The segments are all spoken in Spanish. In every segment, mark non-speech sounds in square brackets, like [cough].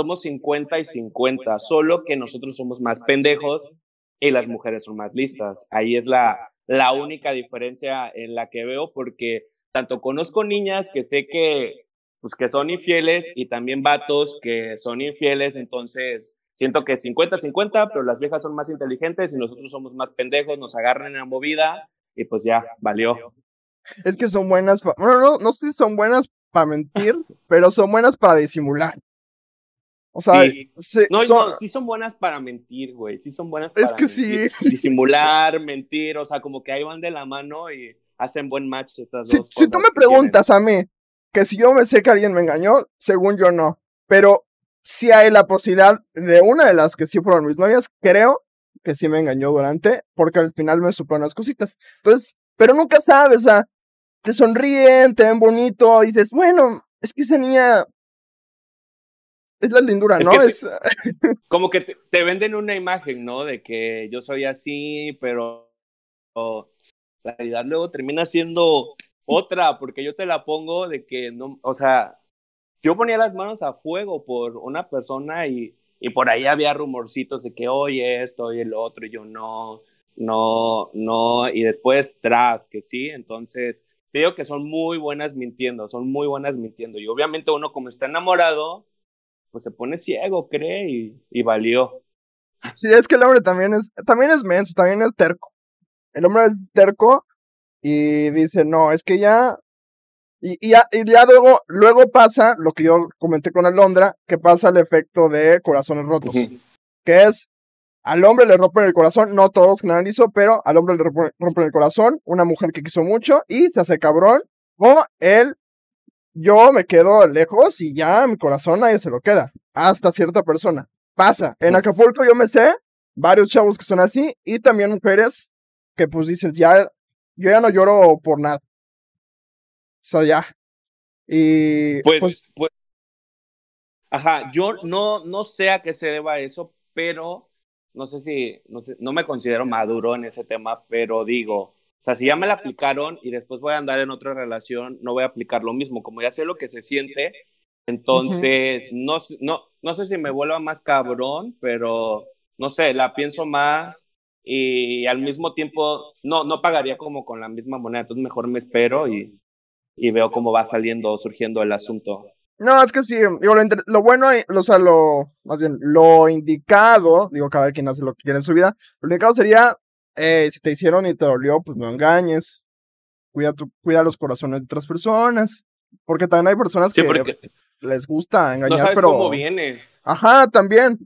somos 50 y 50, solo que nosotros somos más pendejos y las mujeres son más listas. Ahí es la, la única diferencia en la que veo, porque tanto conozco niñas que sé que, pues, que son infieles y también vatos que son infieles, entonces siento que 50-50, pero las viejas son más inteligentes y nosotros somos más pendejos, nos agarran en la movida y pues ya, valió. Es que son buenas, bueno, no, no sé si son buenas para mentir, pero son buenas para disimular. O sea, sí. no, son... sí son buenas para mentir, güey. Sí son buenas para es que Sí. disimular, mentir, o sea, como que ahí van de la mano y hacen buen match esas dos cosas. Si tú me preguntas a mí que si yo me sé que alguien me engañó, según yo no. Pero si hay la posibilidad de una de las que sí fueron mis novias, creo que sí me engañó durante, porque al final me supo unas cositas. Entonces, pero nunca sabes, o sea, te sonríen, te ven bonito, y dices, bueno, es que esa niña es la lindura, ¿no? Es... [laughs] como que te, venden una imagen, ¿no? De que yo soy así, pero la realidad luego termina siendo otra, porque yo te la pongo de que no, o sea, yo ponía las manos a fuego por una persona y, y por ahí había rumorcitos de que oye esto, oye el otro, y yo no, no, no, y después tras, que sí, entonces te digo que son muy buenas mintiendo, son muy buenas mintiendo, y obviamente uno como está enamorado, pues se pone ciego, cree, y, valió. Sí, es que el hombre también es, también es menso, también es terco. El hombre es terco y dice, no, es que ya, y, y ya, y ya luego, luego pasa lo que yo comenté con Alondra, que pasa el efecto de corazones rotos, que es, al hombre le rompen el corazón, no todos generalizo, pero al hombre le rompen el corazón, una mujer que quiso mucho y se hace cabrón, o él yo me quedo lejos y ya mi corazón nadie se lo queda. Hasta cierta persona. Pasa. En Acapulco yo me sé varios chavos que son así y también mujeres que pues dicen, ya, yo ya no lloro por nada. O sea, ya. Y pues, pues, pues, ajá, yo no, no sé a qué se deba eso, pero no sé si, no sé, no me considero maduro en ese tema, pero digo, o sea, si ya me la aplicaron y después voy a andar en otra relación, no voy a aplicar lo mismo. Como ya sé lo que se siente, entonces no, no, no sé si me vuelva más cabrón, pero no sé, la pienso más y al mismo tiempo no, no pagaría como con la misma moneda. Entonces mejor me espero y, y veo cómo va saliendo, surgiendo el asunto. No, es que sí, digo, lo, lo, bueno, o sea, lo, más bien, lo indicado, digo, cada quien hace lo que quiere en su vida, lo indicado sería eh, si te hicieron y te dolió, pues no engañes. Cuida, tu, cuida los corazones de otras personas. Porque también hay personas que les gusta engañar, no sabes pero. cómo viene. Ajá, también.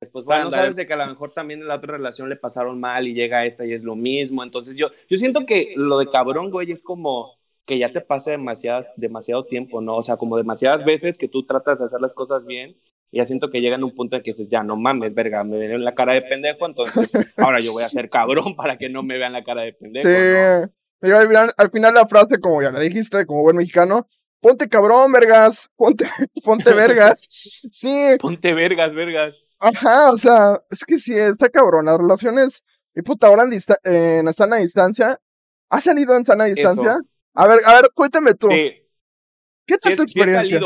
Después no sabes de que a lo mejor también en la otra relación le pasaron mal y llega esta y es lo mismo. Entonces yo, yo siento que lo de cabrón, güey, es como que ya te pase demasiado, demasiado tiempo, ¿no? O sea, como demasiadas veces que tú tratas de hacer las cosas bien y ya siento que llega en un punto en que dices, ya no mames, verga, me ven en la cara de pendejo, entonces [laughs] ahora yo voy a ser cabrón para que no me vean la cara de pendejo. Sí, al, final, la frase, como ya la dijiste, como buen mexicano, ponte cabrón, vergas, ponte, [laughs] ponte vergas. [laughs] Sí. Ponte vergas, vergas. Ajá, o sea, es que sí, está cabrón, las relaciones, y puta, ahora en, en sana distancia, ¿has salido en sana distancia? A ver, a ver, cuéntame tú. Sí. ¿Qué tal tu experiencia?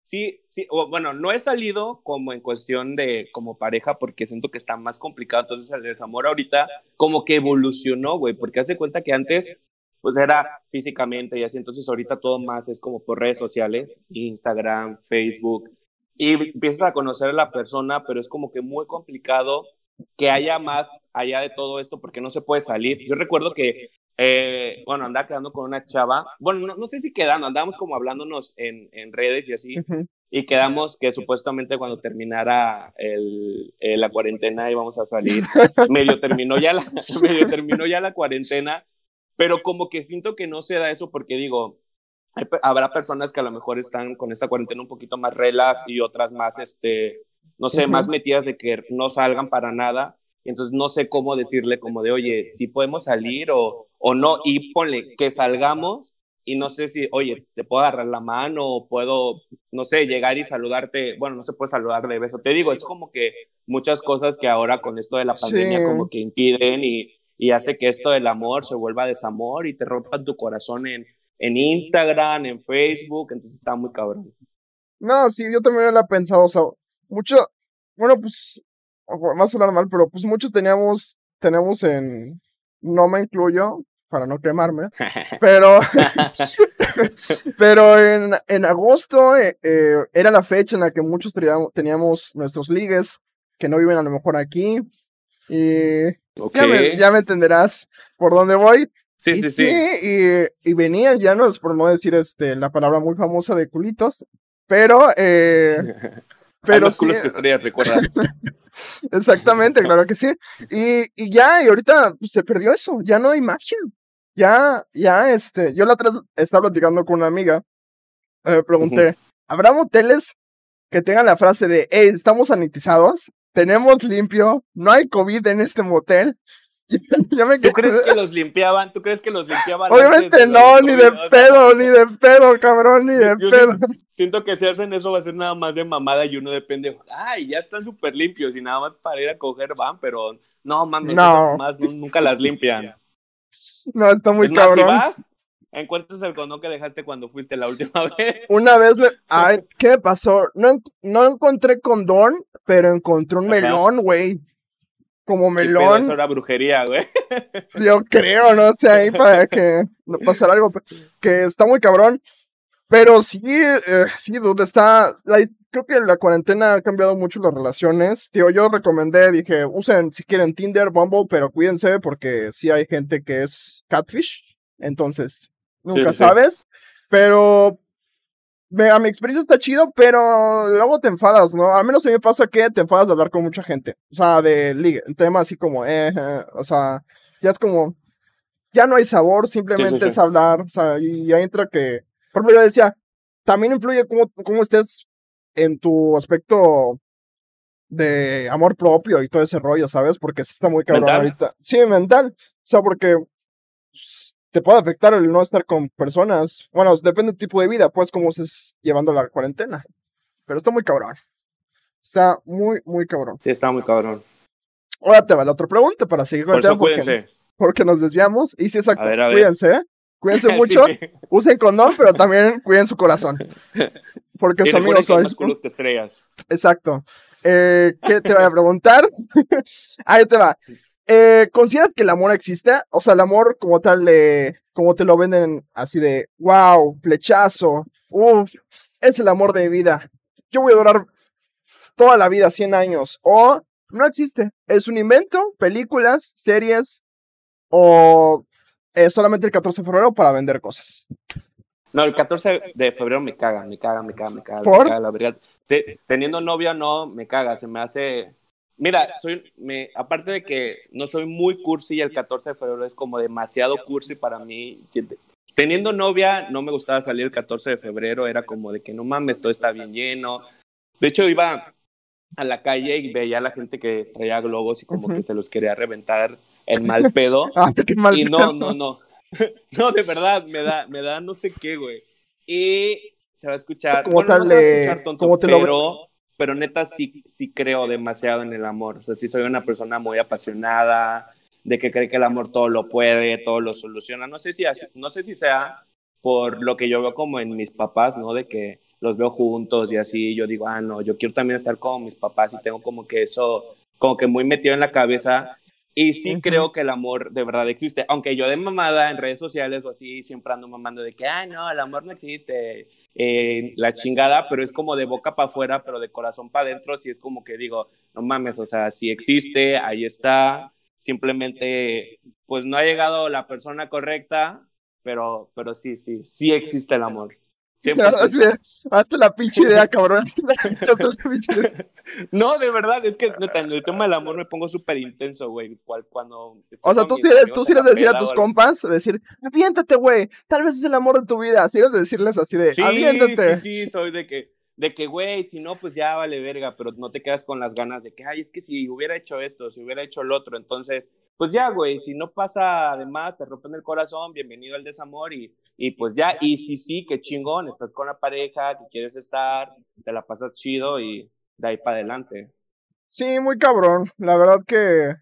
Sí, sí, bueno, no he salido como en cuestión de como pareja porque siento que está más complicado, entonces el desamor ahorita como que evolucionó, güey, porque hace cuenta que antes pues era físicamente y así, entonces ahorita todo más es como por redes sociales, Instagram, Facebook, y empiezas a conocer a la persona, pero es como que muy complicado que haya más allá de todo esto porque no se puede salir. Yo recuerdo que eh, bueno, andaba quedando con una chava, bueno, no, sé si quedando, andábamos como hablándonos en, en redes y así, y quedamos que supuestamente cuando terminara el, eh, la cuarentena íbamos a salir, [laughs] medio terminó ya la, [laughs] medio terminó ya la cuarentena, pero como que siento que no se da eso porque digo, habrá personas que a lo mejor están con esa cuarentena un poquito más relax y otras más, este, no sé, más metidas de que no salgan para nada, y entonces no sé cómo decirle como de, oye, si podemos salir o, o no, y ponle que salgamos y no sé si, oye, te puedo agarrar la mano o puedo, no sé, llegar y saludarte, bueno, no se puede saludar de beso, te digo, es como que muchas cosas que ahora con esto de la pandemia como que impiden y, y hace que esto del amor se vuelva desamor y te rompan tu corazón en, en Instagram, en Facebook, entonces está muy cabrón. No, sí, yo también lo he pensado, o sea, mucho, bueno, pues, más hablar mal, pero pues muchos teníamos, tenemos en, no me incluyo, para no quemarme, [laughs] pero, [laughs] [laughs] pero en, en agosto eh, eh, era la fecha en la que muchos teníamos, teníamos nuestros ligues que no viven a lo mejor aquí, y ya, me, ya me entenderás por dónde voy. Sí, sí, sí. Y, y venían ya, no es por no decir este, la palabra muy famosa de culitos, pero... Eh, pero culos que recuerda. [laughs] Exactamente, claro que sí. Y, y ya, y ahorita pues, se perdió eso, ya no hay magia. Ya, ya, este, yo la otra estaba platicando con una amiga, me pregunté, ¿habrá moteles que tengan la frase de, hey, estamos sanitizados, tenemos limpio, no hay COVID en este motel? [laughs] ¿Tú crees que los limpiaban? ¿Tú crees que los limpiaban? Obviamente no, ni de pedo, ni de pedo, cabrón, ni de pedo. Siento, que si hacen eso va a ser nada más de mamada y uno depende. Ay, ya están súper limpios y nada más para ir a coger van, pero no mames, no. Más, nunca las limpian. No, está muy cabrón. si vas, encuentras el condón que dejaste cuando fuiste la última [laughs] vez. Una vez me. Ay, ¿qué pasó? No, no encontré condón, pero encontré un melón, güey como melón. Eso era brujería, güey. [laughs] Yo creo, no sé, ahí [laughs] para que no pasara algo que está muy cabrón. Pero sí, eh, sí, donde está. creo que la cuarentena ha cambiado mucho las relaciones. Tío, yo recomendé, dije, usen si quieren Tinder, Bumble, pero cuídense porque sí hay gente que es catfish. Entonces, nunca sabes. Pero a mi experiencia está chido, pero luego te enfadas, ¿no? Al menos a mí me pasa que te enfadas de hablar con mucha gente. O sea, de ligue, un tema así como, eh, eh, o sea, ya es como, ya no hay sabor, simplemente es hablar, o sea, y ya entra que, por ejemplo, yo decía, también influye cómo, cómo estés en tu aspecto de amor propio y todo ese rollo, ¿sabes? Porque se está muy cabrón ahorita. Sí, mental. O sea, porque te puede afectar el no estar con personas. Bueno, depende del tipo de vida, pues, cómo estés llevando la cuarentena. Pero está muy cabrón. Está muy, muy cabrón. Sí, está muy cabrón. Ahora te va la otra pregunta para seguir con el tema. Porque, porque, nos desviamos. Y si es exacto, cuídense, ¿eh? Cuídense [laughs] mucho. Usen condón, pero también cuiden su corazón. Porque su amigo soy. estrellas. Exacto. Eh, ¿Qué te voy a preguntar? [laughs] Ahí te va. Eh, ¿Consideras que el amor existe? O sea, el amor como tal, de, como te lo venden así de, wow, flechazo, uff, es el amor de mi vida. Yo voy a durar toda la vida, 100 años. O no existe. Es un invento, películas, series, o es solamente el 14 de febrero para vender cosas. No, el 14 de febrero me caga, me caga, me caga, me caga. ¿Por? Me caga, la verdad. teniendo novia, no, me caga, se me hace Mira, soy, me, aparte de que no soy muy cursi y el 14 de febrero es como demasiado cursi para mí. Teniendo novia, no me gustaba salir el 14 de febrero, era como de que no mames, todo está bien lleno. De hecho, iba a la calle y veía a la gente que traía globos y como que se los quería reventar en mal [laughs] pedo. Ah, y no, no, no. [laughs] no, de verdad, me da, me da no sé qué, güey. Y se va a escuchar. Como tal, se va a escuchar tonto, te pero pero neta sí, sí creo demasiado en el amor. O sea, sí soy una persona muy apasionada, de que cree que el amor todo lo puede, todo lo soluciona. No sé si, no sé si sea por lo que yo veo como en mis papás, ¿no? De que los veo juntos y así, yo digo, ah, no, yo quiero también estar con mis papás y tengo como que eso, como que muy metido en la cabeza. Y sí creo que el amor de verdad existe, aunque yo de mamada en redes sociales o así siempre ando mamando de que, ay, no, el amor no existe, eh, la chingada, pero es como de boca para afuera, pero de corazón para adentro, sí es como que digo, no mames, o sea, si existe, ahí está, simplemente, pues no ha llegado la persona correcta, pero, pero sí, sí, sí existe el amor. [laughs] Hasta la pinche idea, cabrón. [laughs] [laughs] no, de verdad, es que en el tema del amor me pongo súper intenso, güey. Cuando. O sea, tú sí, eres, tú sí eres de decir a tus compas, decir, aviéntate, güey. Tal vez es el amor de tu vida. Así eres de decirles así de, sí, aviéntate. Sí, sí, soy de que de que, güey, si no, pues ya vale verga, pero no te quedas con las ganas de que, ay, es que si hubiera hecho esto, si hubiera hecho el otro, entonces, pues ya, güey, si no pasa además, te rompen el corazón, bienvenido al desamor y, y pues ya, y si sí, qué chingón, estás con la pareja, que quieres estar, te la pasas chido y de ahí para adelante. Sí, muy cabrón, la verdad que,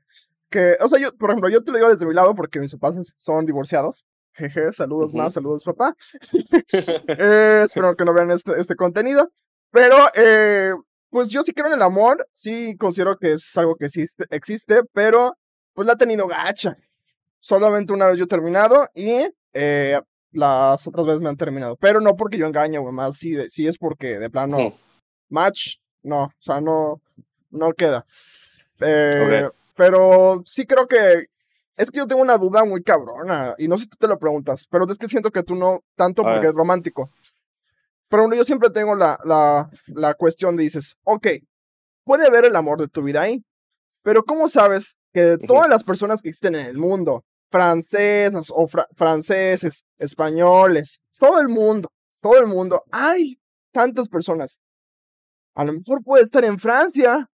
que, o sea, yo, por ejemplo, yo te lo digo desde mi lado porque mis papás son divorciados. Jeje, [laughs] saludos más, saludos papá. [laughs] [laughs] Eh, espero que no vean este, este contenido. Pero, eh, pues yo sí creo en el amor, sí considero que es algo que existe, existe pero pues la ha tenido gacha. Solamente una vez yo he terminado y eh, las otras veces me han terminado. Pero no porque yo engaño, güey, más sí, sí es porque de plano, match, no, o sea, no, no queda. Eh, Pero sí creo que es que yo tengo una duda muy cabrona y no sé si tú te lo preguntas, pero es que siento que tú no tanto porque es romántico. Pero yo siempre tengo la, la, la cuestión de dices, ok, puede haber el amor de tu vida ahí, pero ¿cómo sabes que de todas las personas que existen en el mundo, francesas o franceses, españoles, todo el mundo, todo el mundo, hay tantas personas. A lo mejor puede estar en Francia,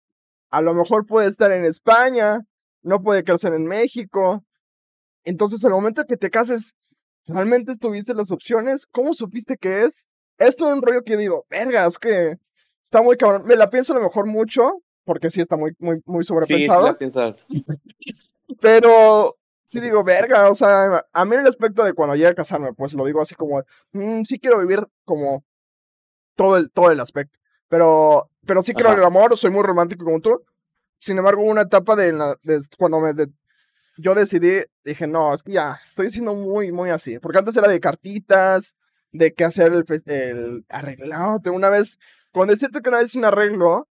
a lo mejor puede estar en España, no puede crecer en México. Entonces, al momento que te cases, ¿realmente estuviste las opciones? ¿Cómo supiste que es? Esto es un rollo que digo, verga, es que está muy cabrón. Me la pienso a lo mejor mucho, porque sí está muy, muy, muy sobrepensado. Sí, sí la piensas. Pero sí digo, verga, o sea, a mí en el aspecto de cuando llegue a casarme, pues lo digo así como, mm, sí quiero vivir como todo el, todo el aspecto. Pero, pero sí creo en el amor, soy muy romántico como tú. Sin embargo, hubo una etapa de, la, de cuando me yo decidí, dije, no, es que ya, estoy siendo muy, muy así. Porque antes era de cartitas, de qué hacer el, el arreglado. Una vez, con decirte que una vez un arreglo,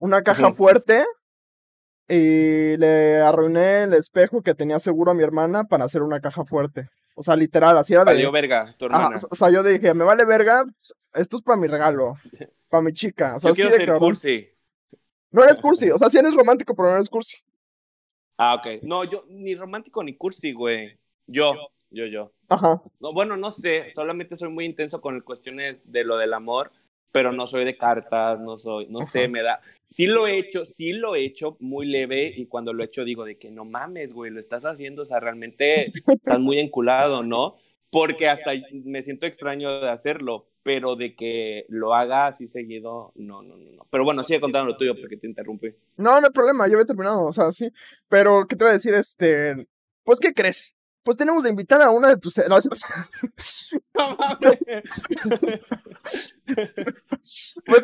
una caja fuerte y le arruiné el espejo que tenía seguro a mi hermana para hacer una caja fuerte. O sea, literal, así era de. Valió verga, tu hermana. o sea, yo dije, me vale verga, esto es para mi regalo, [laughs] para mi chica. O sea, yo quiero ser cursi. No eres cursi, o sea, sí eres romántico, pero no eres cursi. Ah, ok. No, yo ni romántico ni cursi, güey. Yo, yo, yo. Ajá. No, bueno, no sé, solamente soy muy intenso con cuestiones de lo del amor pero no soy de cartas, no soy, no sé, me da. Sí lo he hecho, sí lo he hecho muy leve y cuando lo he hecho digo de que no mames, güey, lo estás haciendo, o sea, realmente [laughs] estás muy enculado, ¿no? Porque hasta me siento extraño de hacerlo, pero de que lo haga así seguido, no, no, no. Pero bueno, sigue contando lo tuyo porque te interrumpí. No, no hay problema, yo he terminado, o sea, sí. Pero, ¿qué te voy a decir? Este, pues, ¿qué crees? Pues tenemos de invitada a una de tus. No, [laughs] pues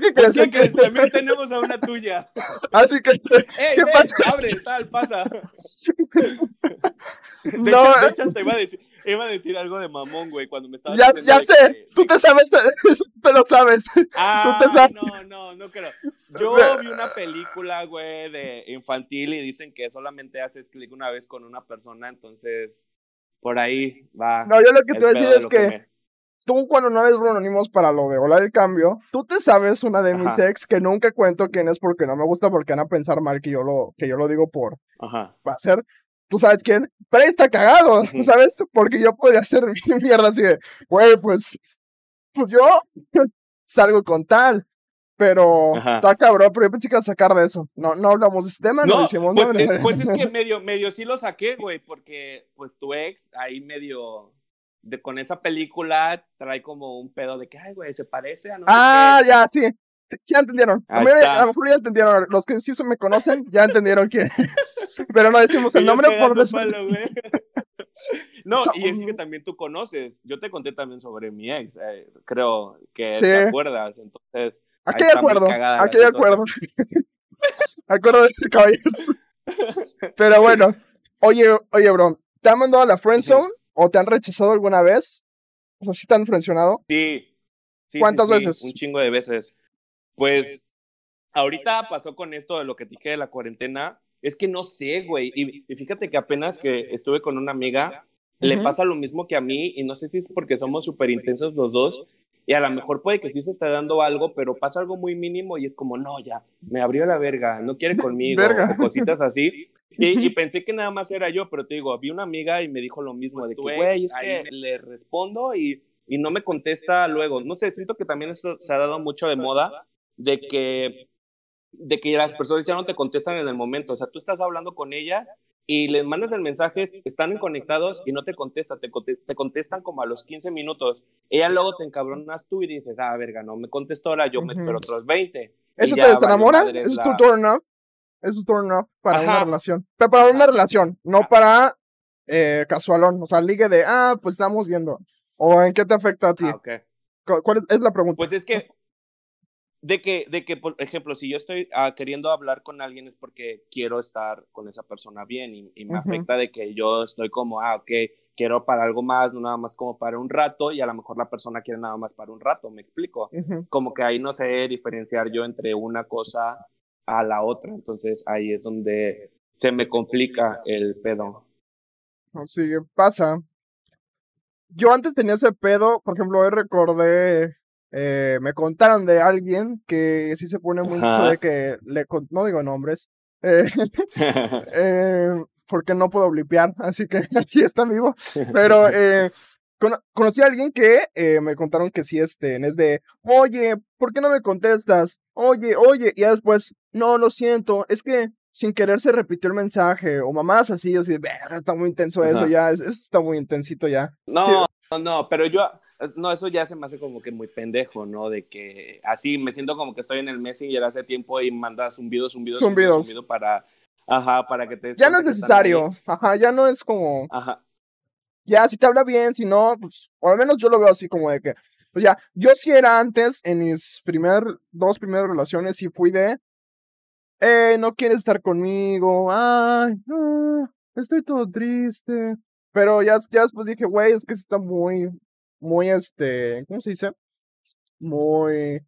que, pues que también tenemos a una tuya. Así que. ¿Qué pasa? Abre, sal, pasa. De, no, hecho, de hecho, hasta iba a decir. Iba a decir algo de mamón, güey, cuando me estaba Ya, ya sé, [laughs] tú te sabes, tú lo sabes. Ah, tú te sabes. no, no, no creo. Yo vi una película, güey, de infantil y dicen que solamente haces clic una vez con una persona, entonces por ahí va. No, yo lo que te voy a decir es que, tú cuando no ves Bruno para lo de Hola del Cambio, tú te sabes una de mis ex que nunca cuento quién es porque no me gusta porque van a pensar mal que yo lo, que yo lo digo por Ajá. hacer. ¿Tú sabes quién? Pero está cagado, ¿sabes? Porque yo podría hacer [laughs] mierda así de, güey, pues, pues yo [laughs] salgo con tal. Pero está cabrón, pero yo pensé que iba a sacar de eso. No, no hablamos de ese tema, no, no pues, eh, pues, es que medio, medio sí lo saqué, güey, porque pues tu ex ahí medio de con esa película trae como un pedo de que, ay, güey, se parece a no Ah, ya, sí. Sí, ya entendieron. A, lo mejor ya entendieron. Los que sí me conocen ya entendieron quién. [laughs] Pero no decimos el nombre por [laughs] No, y es que también tú conoces. Yo te conté también sobre mi ex. Eh, creo que te acuerdas. Entonces, Aquí de acuerdo, aquí de acuerdo. [laughs] acuerdo de ese caballero. Pero bueno, oye, oye, bro, ¿te han mandado a la friendzone o te han rechazado alguna vez? O sea, ¿sí te han frencionado? Sí. sí ¿Cuántas veces? Un chingo de veces. Pues, ahorita pasó con esto de lo que te dije de la cuarentena. Es que no sé, güey. Y, fíjate que apenas que estuve con una amiga, le pasa lo mismo que a mí, y no sé si es porque somos súper intensos los dos, y a lo mejor puede que sí se está dando algo, pero pasa algo muy mínimo y es como, no, ya, me abrió la verga, no quiere [laughs] conmigo, o cositas así. [laughs] Y, pensé que nada más era yo, pero te digo, vi una amiga y me dijo lo mismo, pues de que, güey, es que le respondo y, y no me contesta luego. No sé, siento que también esto se ha dado mucho de moda, de que de que las personas ya no te contestan en el momento. O sea, tú estás hablando con ellas y les mandas el mensaje, están conectados y no te contestan, te, te, contestan como a los 15 minutos. Ella luego te encabronas tú y dices, ah, verga, no me contestó ahora, yo me espero otros 20. ¿Eso te desenamora? ¿Eso es tu turn off? Eso es turn off para una relación. Pero para una relación, no para eh, casualón. O sea, ligue de, ah, pues estamos viendo. ¿O en qué te afecta a ti? Ah, ¿Cuál es la pregunta? Pues es que de que, de que, por ejemplo, si yo estoy ah, queriendo hablar con alguien es porque quiero estar con esa persona bien y, me afecta de que yo estoy como, ah, ok, quiero para algo más, no nada más como para un rato y a lo mejor la persona quiere nada más para un rato, me explico. Como que ahí no sé diferenciar yo entre una cosa a la otra, entonces ahí es donde se me complica el pedo. Sí, pasa. Yo antes tenía ese pedo, por ejemplo, hoy recordé eh, me contaron de alguien que sí se pone mucho de que le no digo nombres eh, [laughs] [laughs] eh, porque no puedo blipear así que [laughs] aquí está vivo pero eh, conocí a alguien que me contaron que sí este es de oye ¿por qué no me contestas? oye oye y después no lo siento es que sin querer se repitió el mensaje o mamás así así está muy intenso eso ya es, está muy intensito ya no no no pero yo no, eso ya se me hace como que muy pendejo, ¿no? De que así me siento como que estoy en el Messenger hace tiempo y mandas un video, un video, para, ajá, para que te... Ya no es necesario, ajá, ya no es como... Ajá. Ya, si te habla bien, si no, pues, o al menos yo lo veo así como de que, pues ya, yo sí era antes, en mis primer, dos primeras relaciones, y fui de, eh, no quieres estar conmigo, ay, no, estoy todo triste. Pero ya, ya después dije, güey, es que está muy, muy, este, ¿cómo se dice? Muy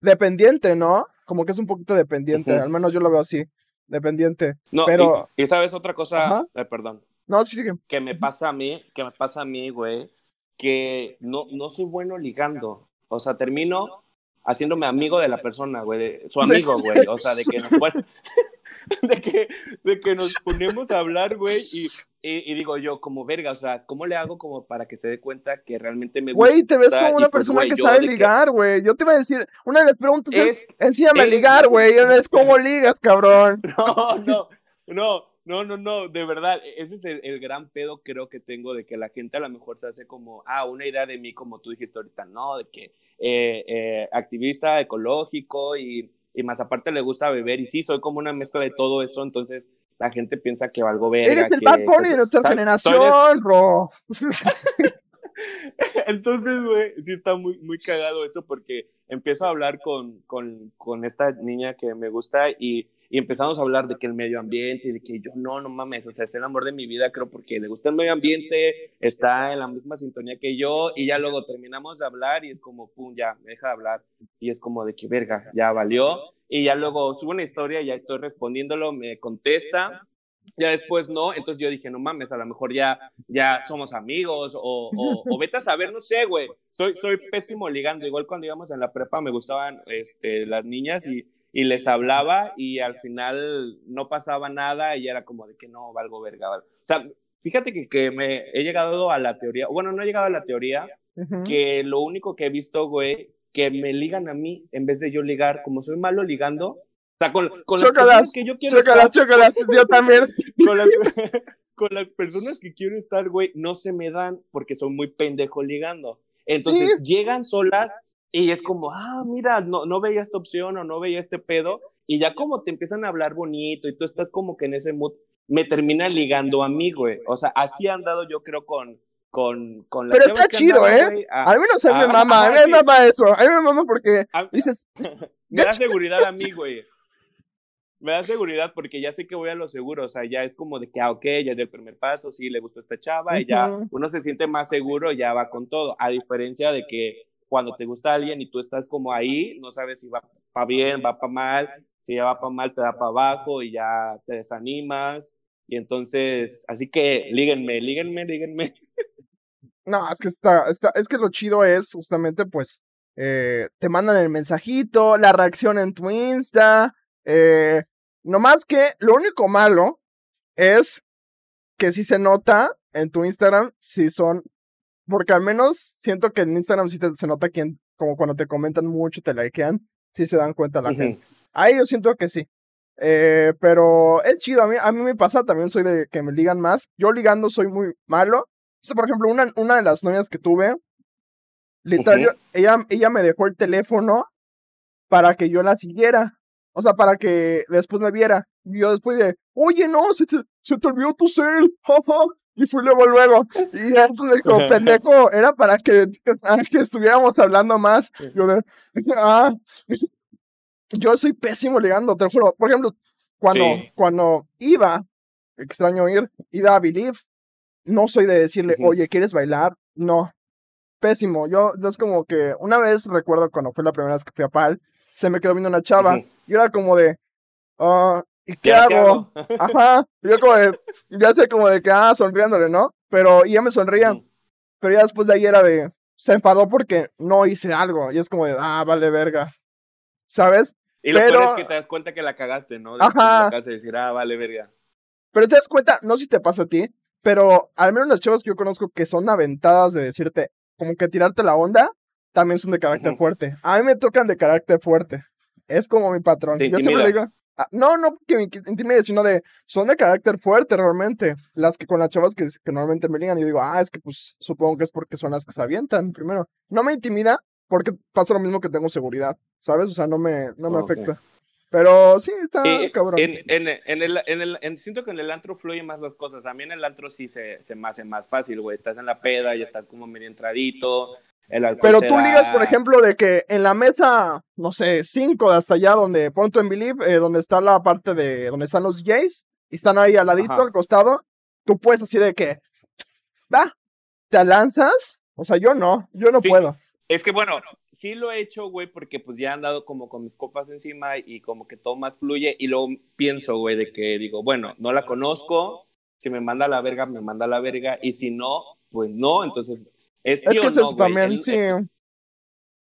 dependiente, ¿no? Como que es un poquito dependiente, al menos yo lo veo así, dependiente. No, pero... Y, sabes otra cosa, eh, perdón. No, sí, sí. Que me pasa a mí, que me pasa a mí, güey, que no, no soy bueno ligando. O sea, termino haciéndome amigo de la persona, güey, su [laughs] amigo, güey. O sea, de que, [laughs] de que, de que nos ponemos a hablar, güey, y y, digo yo, como verga, o sea, ¿cómo le hago como para que se dé cuenta que realmente me gusta? Güey, te ves como una pues, persona que sabe ligar, güey. Yo te iba a decir, una de las preguntas es, enséñame a ligar, [laughs] güey. Es cómo ligas, cabrón. [laughs] No, no, no, no, no, no, de verdad. E, ese es el, gran pedo creo que tengo de que la gente a lo mejor se hace como, ah, una idea de mí, como tú dijiste ahorita, ¿no? De que eh, eh, activista ecológico y y más aparte le gusta beber y sí, soy como una mezcla de todo eso, entonces la gente piensa que valgo verga. Eres el Bad Bunny pues, de nuestra generación, bro. [laughs] [laughs] entonces, güey, sí está muy, muy cagado eso porque empiezo a hablar con, con, con esta niña que me gusta y y empezamos a hablar de que el medio ambiente y de que yo no, no mames, o sea, es el amor de mi vida, creo, porque le gusta el medio ambiente, está en la misma sintonía que yo y ya luego terminamos de hablar y es como, pum, ya, me deja de hablar y es como de que verga, ya valió y ya luego subo una historia, ya estoy respondiéndolo, me contesta. Ya después no, entonces yo dije, no mames, a lo mejor ya, ya somos amigos o, o, o vete a saber, no sé, güey, soy, soy pésimo ligando, igual cuando íbamos en la prepa me gustaban este, las niñas y y les hablaba y al final no pasaba nada y era como de que no, valgo verga. O sea, fíjate que, que me he llegado a la teoría, bueno, no he llegado a la teoría, que lo único que he visto, güey, que me ligan a mí en vez de yo ligar, como soy malo ligando, sea, con, con las personas que yo quiero estar, yo también. [laughs] Con las, [laughs] con las personas que quiero estar, güey, no se me dan porque soy muy pendejo ligando. Entonces llegan solas y es como, ah, mira, no, no veía esta opción o no veía este pedo. Y ya como te empiezan a hablar bonito y tú estás como que en ese mood, me termina ligando a mí, güey. O sea, así han dado yo creo con, con, con Pero está chido, ¿eh? A, mí no a mí me mama, a mí me [laughs] mama eso. A mí me mama porque dices... me da seguridad a mí, güey. Me da seguridad porque ya sé que voy a lo seguro, o sea, ya es como de que, ah, ok, ya es el primer paso, sí, le gusta esta chava, y ya uno se siente más seguro, ya va con todo, a diferencia de que cuando te gusta alguien y tú estás como ahí, no sabes si va para bien, va para mal, si ya va para mal, te da para abajo y ya te desanimas. Y entonces, así que líguenme, líguenme, líguenme. [laughs] No, es que está, está, es que lo chido es justamente, pues, eh, te mandan el mensajito, la reacción en tu Insta, eh, más que lo único malo es que si se nota en tu Instagram si son porque al menos siento que en Instagram sí se nota que como cuando te comentan mucho, te likean, sí se dan cuenta la gente. Ahí yo siento que sí. Eh, pero es chido, a mí, a mí me pasa, también soy de que me ligan más. Yo ligando soy muy malo. O por ejemplo, una, una de las novias que tuve, literal, ella, ella me dejó el teléfono para que yo la siguiera. O sea, para que después me viera. Y yo después de, oye, no, se te, se te olvidó tu cel, y fui luego, luego. Y entonces [laughs] como pendejo, era para que, que estuviéramos hablando más. Yo de, [laughs] ah, yo soy pésimo ligando, te lo juro. Por ejemplo, cuando, Sí. cuando iba, extraño ir, iba a Believe, no soy de decirle, oye, ¿quieres bailar? No. Pésimo. Yo, yo es como que una vez recuerdo cuando fue la primera vez que fui a Pal, se me quedó viendo una chava Ujú. y era como de, ah, ¿y qué ¿Y ahora hago? [laughs] Ajá. y Yo como de, ya sé como de que, ah, sonriéndole, ¿no? Pero y ella me sonría, Ujú. pero ya después de ahí era de, se enfadó porque no hice algo y es como de, ah, vale verga. ¿Sabes? Y lo Pero- peor es que te das cuenta que la cagaste, ¿no? Después Ajá. De decir, ah, vale, verga. Pero te das cuenta, no sé si te pasa a ti, pero al menos las chavas que yo conozco que son aventadas de decirte, como que tirarte la onda, también son de carácter fuerte. A mí me tocan de carácter fuerte. Es como mi patrón. Yo siempre digo, ah, no, no que me intimide, sino de, son de carácter fuerte realmente. Las que con las chavas que, que normalmente me ligan, yo digo, ah, es que pues supongo que es porque son las que se avientan primero. No me intimida porque pasa lo mismo que tengo seguridad, ¿sabes? O sea, no me, no me afecta. Pero sí, está cabrón. en, en, en el, en el, en- siento que en el antro fluyen más las cosas. A mí en el antro sí se, se me hace más fácil, güey. Estás en la peda y estás como medio entradito. El Pero tú ligas, por ejemplo, de que en la mesa, no sé, cinco de hasta allá, donde pronto en Believe, eh, donde está la parte de donde están los DJs, y están ahí al ladito, Ajá. al costado, tú puedes así de que, va, te lanzas. O sea, yo no, yo no Sí. puedo. Es que bueno, sí lo he hecho, güey, porque pues ya he andado como con mis copas encima y como que todo más fluye y luego pienso, güey, de que digo, bueno, no la conozco, si me manda a la verga, me manda a la verga y si no, pues no, entonces es sí es que o no, eso también, El- sí.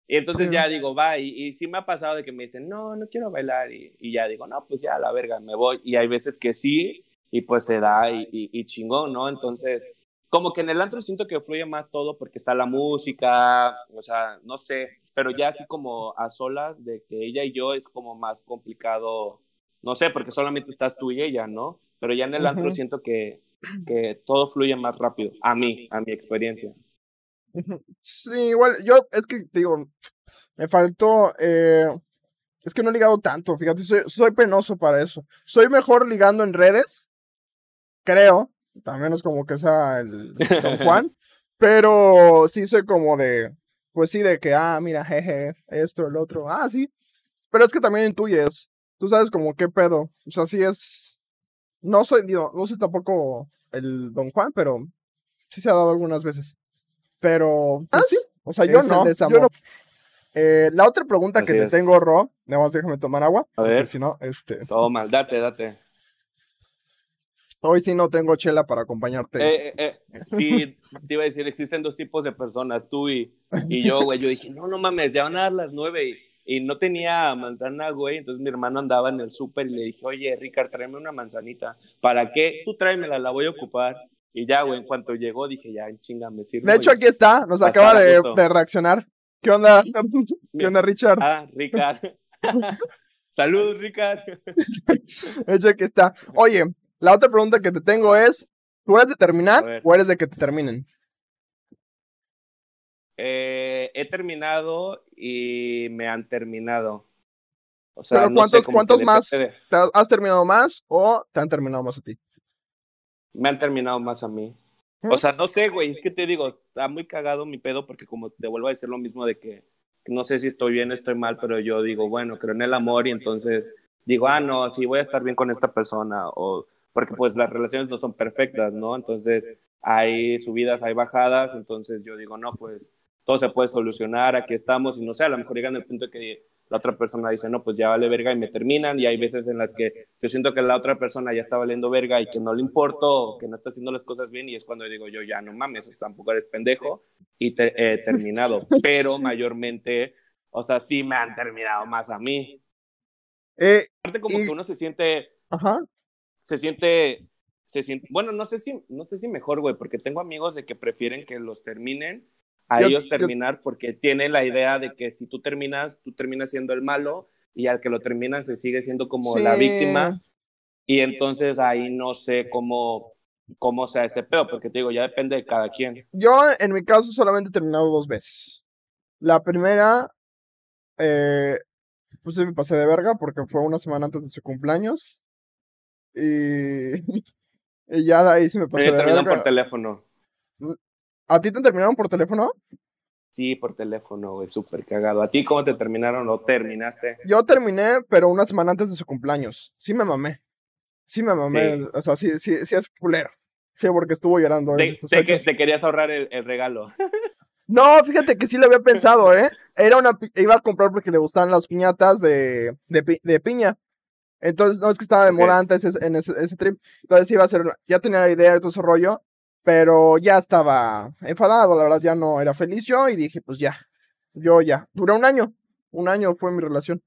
Y entonces Sí. ya digo, va, y, y sí me ha pasado de que me dicen, no, no quiero bailar, y, y ya digo, no, pues ya la verga, me voy. Y hay veces que sí, y pues se da, y, y, chingón, ¿no? Entonces, como que en el antro siento que fluye más todo porque está la música, o sea, no sé, pero ya así como a solas de que ella y yo es como más complicado, no sé, porque solamente estás tú y ella, ¿no? Pero ya en el antro Ujú. siento que, que todo fluye más rápido, a mí, a mi experiencia. Sí, igual, yo, es que, te digo, me faltó, eh, es que no he ligado tanto, fíjate, soy, soy penoso para eso. Soy mejor ligando en redes, creo, también es como que sea el Don [laughs] Juan, pero sí soy como de, pues sí, de que, ah, mira, jeje, esto, el otro, ah, sí, pero es que también intuyes, tú sabes como qué pedo, o sea, sí es, no soy, digo, no soy tampoco el Don Juan, pero sí se ha dado algunas veces. Pero, pues sí, o sea, yo no, yo no. Eh, la otra pregunta que te es. tengo, Ro, nada más déjame tomar agua, A porque ver. si no, este, Todo mal, date, date. hoy sí no tengo chela para acompañarte. Eh, eh, eh, sí, te iba a decir, existen dos tipos de personas, tú y, y yo, güey. Yo dije, no, no mames, ya van a dar las nueve y, y no tenía manzana, güey. Entonces mi hermano andaba en el súper y le dije, oye, Ricard, tráeme una manzanita. ¿Para qué? Tú tráemela, la voy a ocupar. Y ya, güey, en cuanto llegó, dije, ya, chinga, me sirve. de hecho, aquí está, nos acaba de, reaccionar. ¿Qué onda? [laughs] ¿Qué onda, Richard? Ah, Ricard. [laughs] Saludos, Ricard. De hecho, aquí está. Oye, la otra pregunta que te tengo es, ¿tú eres de terminar o eres de que te terminen? Eh, he terminado y me han terminado. O sea, Pero no ¿cuántos- cuántos más? de- ¿Te ¿Has terminado más o te han terminado más a ti? Me han terminado más a mí. ¿Eh? O sea, no sé, güey, es que te digo, está muy cagado mi pedo porque como te vuelvo a decir lo mismo de que no sé si estoy bien, estoy mal, pero yo digo, bueno, creo en el amor y entonces digo, ah, no, sí, voy a estar bien con esta persona o porque pues las relaciones no son perfectas, ¿no? Entonces hay subidas, hay bajadas, entonces yo digo, no, pues todo se puede solucionar, aquí estamos y no sé, a lo mejor llegan al punto de que la otra persona dice, no, pues ya vale verga y me terminan y hay veces en las que yo siento que la otra persona ya está valiendo verga y que no le importo que no está haciendo las cosas bien y es cuando digo yo, ya no mames, tampoco eres pendejo y te he terminado, [laughs] pero mayormente, o sea, sí me han terminado más a mí. Eh, Aparte como Y- que uno se siente, ajá. se siente, se siente, bueno, no sé si, no sé si mejor, güey, porque tengo amigos de que prefieren que los terminen a Yo- ellos yo- terminar porque tienen la idea de que si tú terminas, tú terminas siendo el malo y al que lo terminan se sigue siendo como la Sí. víctima y entonces ahí no sé cómo, cómo sea ese pedo, porque te digo, ya depende de cada quien. Yo, en mi caso, solamente he terminado dos veces. La primera, eh, pues sí me pasé de verga porque fue una semana antes de su cumpleaños. Y, [laughs] y ya de ahí sí me pasé de verga. por teléfono. ¿A ti te terminaron por teléfono? Sí, por teléfono, güey, súper cagado. ¿A ti cómo te terminaron o terminaste? Yo terminé, pero una semana antes de su cumpleaños. Sí me mamé. Sí me mamé. O sea, sí, sí, sí es culero. Sí, porque estuvo llorando. Te, te, te querías ahorrar el, el regalo. No, fíjate que sí lo había pensado, ¿eh? Era una, iba a comprar porque le gustaban las piñatas de, de, de piña. Entonces, no es que estaba de moda antes en ese, ese, trip. Entonces iba a ser, ya tenía la idea de todo ese rollo, pero ya estaba enfadado, la verdad, ya no era feliz yo y dije, pues ya, yo ya. Duró un año, un año fue mi relación.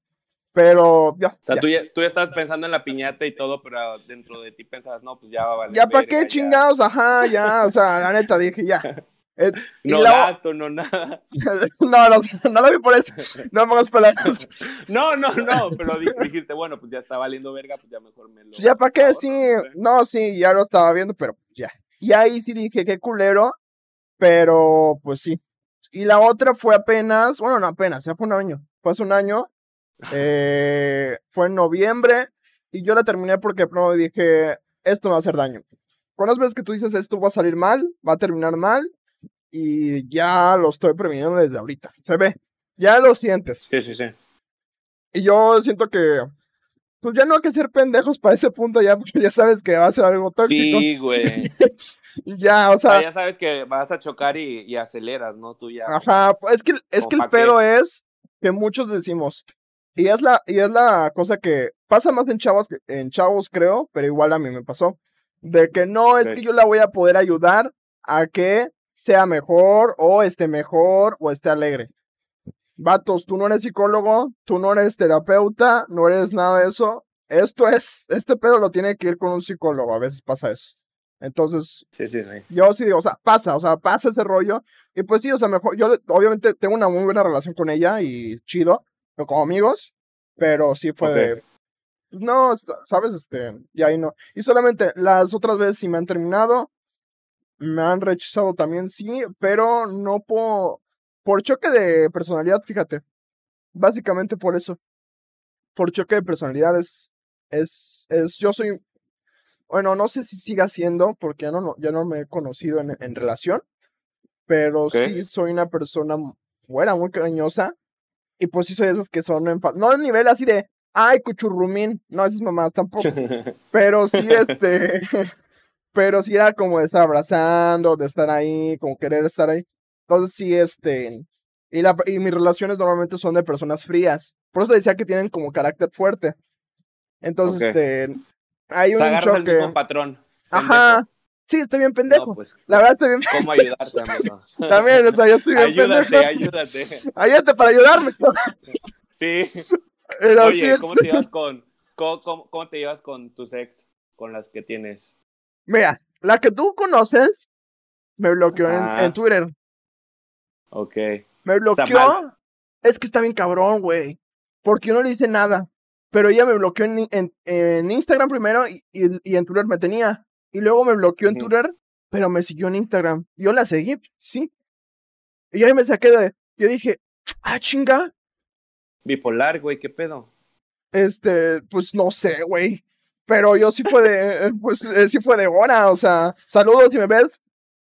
Pero ya. O sea, Tú, ya, tú ya estabas pensando en la piñata y todo, pero dentro de ti pensabas, no, pues ya va a valer. Ya, ¿para qué chingados? Ajá, ya, o sea, la neta dije, ya. Eh, [laughs] no gasto, no nada. [laughs] no, no, no lo vi por eso. No me hagas palabras. [laughs] no, no, no, pero dijiste, bueno, pues ya está valiendo verga, pues ya mejor me lo. Ya para qué, sí. No, sí, ya lo estaba viendo, pero ya. Y ahí sí dije, qué culero, pero pues sí. Y la otra fue apenas, bueno, no apenas, ya fue un año. Fue hace un año. Eh, fue en noviembre y yo la terminé porque primero dije, esto me va a hacer daño. ¿Cuántas veces que tú dices esto va a salir mal, va a terminar mal? y ya lo estoy previniendo desde ahorita. Se ve, ya lo sientes. Sí, sí, sí. Y yo siento que, pues ya no hay que ser pendejos para ese punto ya, porque ya sabes que va a ser algo tóxico. Sí, güey. [laughs] ya, o sea. ya sabes que vas a chocar y, aceleras, ¿no? Tú ya. Ajá, es que, es que el pedo es que muchos decimos, y es la, y es la cosa que pasa más en chavos, que, en chavos creo, pero igual a mí me pasó, de que no es que yo la voy a poder ayudar a que sea mejor o esté mejor o esté alegre. Vatos, tú no eres psicólogo, tú no eres terapeuta, no eres nada de eso. Esto es, este pedo lo tiene que ir con un psicólogo, a veces pasa eso. Entonces, sí, sí, yo sí digo, o sea, pasa, o sea, pasa ese rollo. Y pues sí, o sea, mejor, yo obviamente tengo una muy buena relación con ella y chido, como amigos, pero sí fue de, no, sabes, este, y ahí no. Y solamente las otras veces sí me han terminado, me han rechazado también, sí, pero no por, por choque de personalidad, fíjate. Básicamente por eso. Por choque de personalidades. Es, es, yo soy, bueno, no sé si siga siendo, porque ya no, ya no me he conocido en, en relación, pero sí soy una persona buena, muy cariñosa, y pues sí soy de esas que son, no a nivel así de, ay, cuchurrumín, no, esas mamás tampoco, [laughs] pero sí, este, [laughs] pero sí era como de estar abrazando, de estar ahí, como querer estar ahí. Entonces sí, este, y, la, y mis relaciones normalmente son de personas frías. Por eso decía que tienen como carácter fuerte. Entonces, este, hay un choque. El patrón. Ajá. Sí, estoy bien pendejo. Pues, la verdad estoy bien ¿Cómo [laughs] ayudarte, amigo? [laughs] También, o sea, yo estoy bien ayúdate, pendejo. Ayúdate, [laughs] ayúdate. para ayudarme. sí. Oye, ¿cómo te llevas con, cómo, cómo te llevas con tus ex, con las que tienes? Mira, la que tú conoces me bloqueó en, Twitter. Ok. Me bloqueó. es que está bien cabrón, güey. Porque yo no le hice nada. Pero ella me bloqueó en, en, Instagram primero y, y, en Twitter me tenía. Y luego me bloqueó en Twitter, pero me siguió en Instagram. Yo la seguí, sí. Y ahí me saqué de. Yo dije, ah, chinga. Bipolar, güey, ¿qué pedo? Este, pues no sé, güey. Pero yo sí fue de, pues eh, sí fue de hora, o sea, saludos si me ves.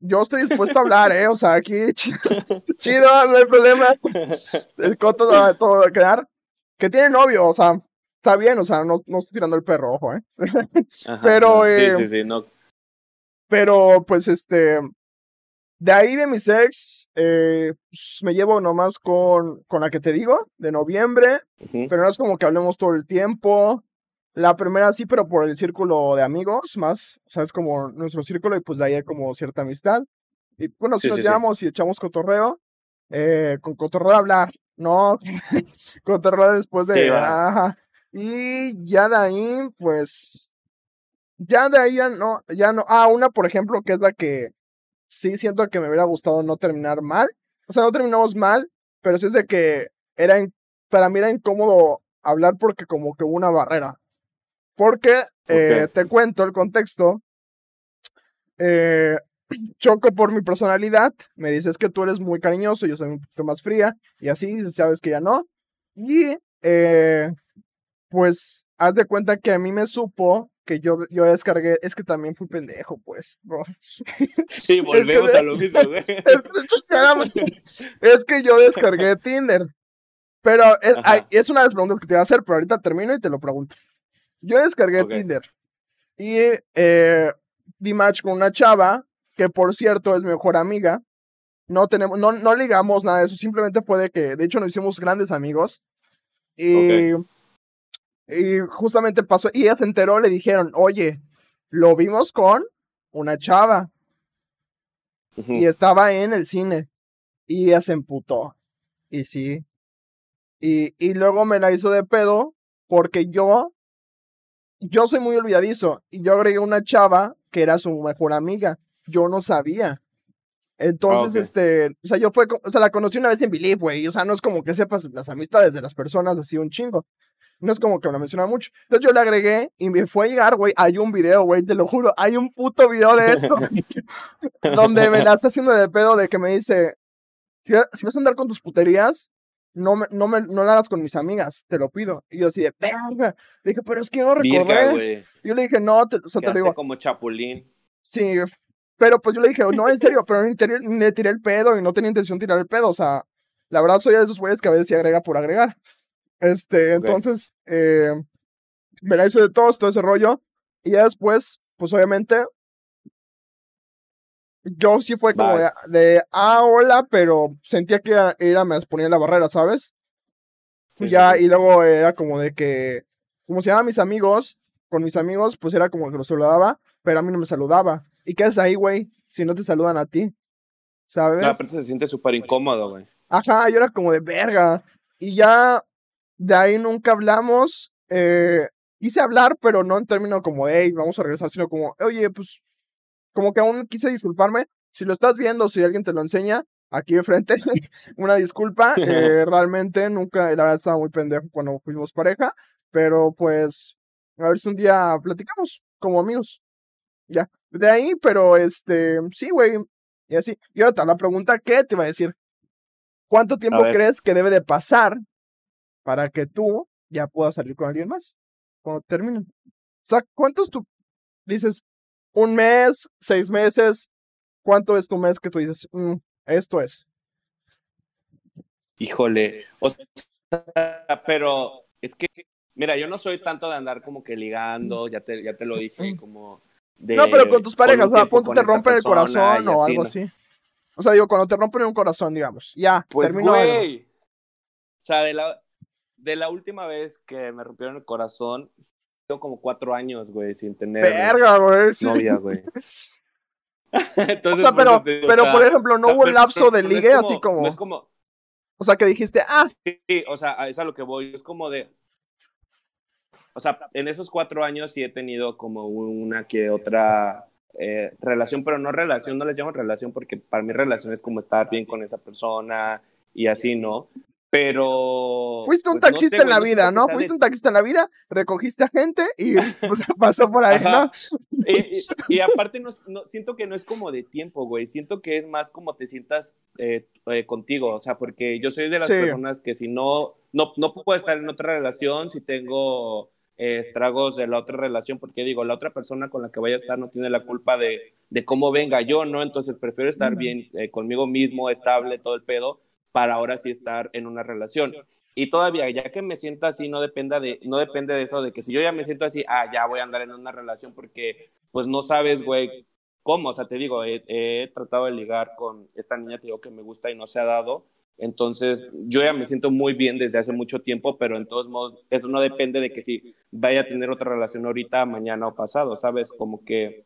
Yo estoy dispuesto a hablar, ¿eh? O sea, aquí [laughs] chido, no hay problema. El coto de todo de crear. Que tiene novio, o sea, está bien, o sea, no, no estoy tirando el perro, ojo, ¿eh? [laughs] pero, eh, sí, sí, sí, no. Pero, pues, este, de ahí de mis ex, eh, pues, me llevo nomás con, con la que te digo, de noviembre, pero no es como que hablemos todo el tiempo. La primera sí, pero por el círculo de amigos más, o sea, es como nuestro círculo y pues de ahí hay como cierta amistad. Y bueno, si nos llamamos y echamos cotorreo, eh, con cotorreo hablar, no, [laughs] cotorreo después de... ajá. Y ya de ahí, pues, ya de ahí ya no, ya no, ah, una por ejemplo, que es la que sí siento que me hubiera gustado no terminar mal, o sea, no terminamos mal, pero sí es de que era, para mí era incómodo hablar porque como que hubo una barrera. Porque, eh, te cuento el contexto, eh, [clears throat] choco por mi personalidad, me dices que tú eres muy cariñoso, yo soy un poquito más fría, y así sabes que ya no. Y, eh, pues, haz de cuenta que a mí me supo que yo, yo descargué, es que también fui pendejo, pues, bro. [laughs] Sí, [laughs] volvemos a lo mismo, [laughs] güey. Es que, yo descargué Tinder. Pero es, es, una de las preguntas que te voy a hacer, pero ahorita termino y te lo pregunto. Yo descargué Tinder y eh, di match con una chava que, por cierto, es mi mejor amiga. No tenemos, no, no ligamos nada de eso, simplemente fue de que, de hecho, nos hicimos grandes amigos. Y, y justamente pasó, y ella se enteró, le dijeron, oye, lo vimos con una chava. Y estaba en el cine. Y ella se emputó. Y sí. Y, y luego me la hizo de pedo porque yo, yo soy muy olvidadizo. Y yo agregué una chava que era su mejor amiga. Yo no sabía. Entonces, ah, este, o sea, yo fue, o sea, la conocí una vez en Believe, güey, o sea, no es como que sepas las amistades de las personas así un chingo. No es como que me la menciona mucho. Entonces yo le agregué y me fue a llegar, güey, hay un video, güey, te lo juro, hay un puto video de esto, [laughs] donde me la está haciendo de pedo de que me dice, si, vas a andar con tus puterías, no me, no me, no la hagas con mis amigas, te lo pido. Y yo así de, verga. Le dije, pero es que no recordé. yo le dije, no, te, o sea, te digo. como chapulín. Sí, pero pues yo le dije, no, en serio, pero ni, le tiré el pedo y no tenía intención de tirar el pedo. O sea, la verdad soy de esos güeyes que a veces sí agrega por agregar. Este, entonces, eh, me la hice de todos, todo ese rollo. Y ya después, pues obviamente, yo sí fue como de, ah, hola, pero sentía que era, me ponía la barrera, ¿sabes? y ya, y luego era como de que, como se llamaban mis amigos, con mis amigos, pues era como que los saludaba, pero a mí no me saludaba. ¿Y qué haces ahí, güey? Si no te saludan a ti. ¿Sabes? No, aparte se siente súper incómodo, güey. Ajá, yo era como de verga. Y ya de ahí nunca hablamos. Eh, quise hablar, pero no en términos como, hey, vamos a regresar, sino como, oye, pues, como que aún quise disculparme. Si lo estás viendo, si alguien te lo enseña, aquí enfrente, [laughs] una disculpa. [laughs] Eh, realmente nunca, la verdad estaba muy pendejo cuando fuimos pareja, pero pues, a ver si un día platicamos como amigos. Ya, de ahí, pero este, sí, güey, y así. Y otra, la pregunta, ¿qué te iba a decir? ¿Cuánto tiempo crees que debe de pasar para que tú ya puedas salir con alguien más cuando terminen? O sea, ¿cuántos tú dices? Un mes, seis meses, ¿cuánto es tu mes que tú dices, mm, esto es? Híjole, o sea, pero es que, mira, yo no soy tanto de andar como que ligando, ya te, ya te lo dije, como no, pero con tus parejas, o sea, cuando te rompen el corazón o algo así. O sea, digo, cuando te rompen un corazón, digamos. Ya, pues, güey. O sea, de la, de la última vez que me rompieron el corazón, como cuatro años, güey, sin tener Verga, güey, novia, güey. [laughs] Entonces, o sea, pero, pero por ejemplo, no hubo un lapso de ligue, así como... No es como... O sea, que dijiste, ah... Sí, o sea, es a lo que voy. Es como de, o sea, en esos cuatro años sí he tenido como una que otra eh, relación, pero no relación, no les llamo relación porque para mí relación es como estar bien con esa persona y así, ¿no? Pero. Fuiste un pues, taxista en la vida, ¿no? Fuiste un taxista en la vida, recogiste a gente y [laughs] pues, pasó por ahí, ¿no? Y, aparte, no, siento que no es como de tiempo, güey. Siento que es más como te sientas eh, eh, contigo. O sea, porque yo soy de las personas que si no, no, no puedo estar en otra relación si tengo estragos de la otra relación, porque digo, la otra persona con la que vaya a estar no tiene la culpa de, de cómo venga yo, ¿no? Entonces prefiero estar bien eh, conmigo mismo, estable, todo el pedo, para ahora sí estar en una relación. Y todavía, ya que me siento así, no, dependa de, no depende de eso, de que si yo ya me siento así, ah, ya voy a andar en una relación porque, pues no sabes, güey, cómo. O sea, te digo, he, he tratado de ligar con esta niña, te digo que me gusta y no se ha dado entonces, yo ya me siento muy bien desde hace mucho tiempo, pero en todos modos, eso no depende de que si vaya a tener otra relación ahorita, mañana o pasado, ¿sabes? Como que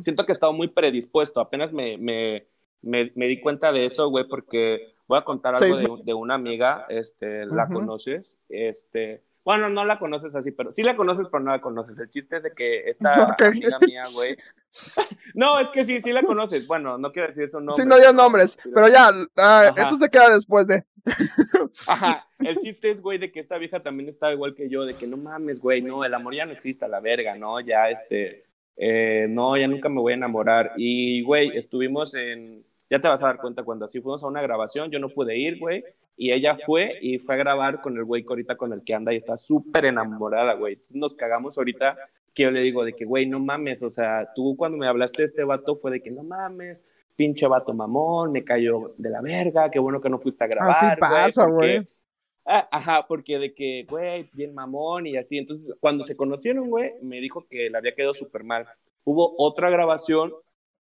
siento que he estado muy predispuesto. Apenas me, me, me, di cuenta de eso, güey, porque voy a contar algo de, una amiga, este, la conoces, este, bueno, no la conoces así, pero sí la conoces, pero no la conoces. El chiste es de que esta [laughs] amiga mía, güey. [laughs] no, es que sí, sí la conoces. Bueno, no quiero decir eso no. Sí, no digas nombres, pero ya, ah, eso se queda después de. [laughs] Ajá, el chiste es, güey, de que esta vieja también está igual que yo, de que no mames, güey, no, el amor ya no existe a la verga, ¿no? Ya, este, eh, no, ya nunca me voy a enamorar. Y, güey, estuvimos en, ya te vas a dar cuenta cuando así fuimos a una grabación, yo no pude ir, güey, y ella fue y fue a grabar con el güey ahorita con el que anda y está súper enamorada, güey. Entonces nos cagamos ahorita que yo le digo de que, güey, no mames, o sea, tú cuando me hablaste de este vato fue de que no mames, pinche vato mamón, me cayó de la verga, qué bueno que no fuiste a grabar. Así pasa, güey. Ah, ajá, porque de que, güey, bien mamón y así. Entonces, cuando se conocieron, güey, me dijo que le había quedado súper mal. Hubo otra grabación,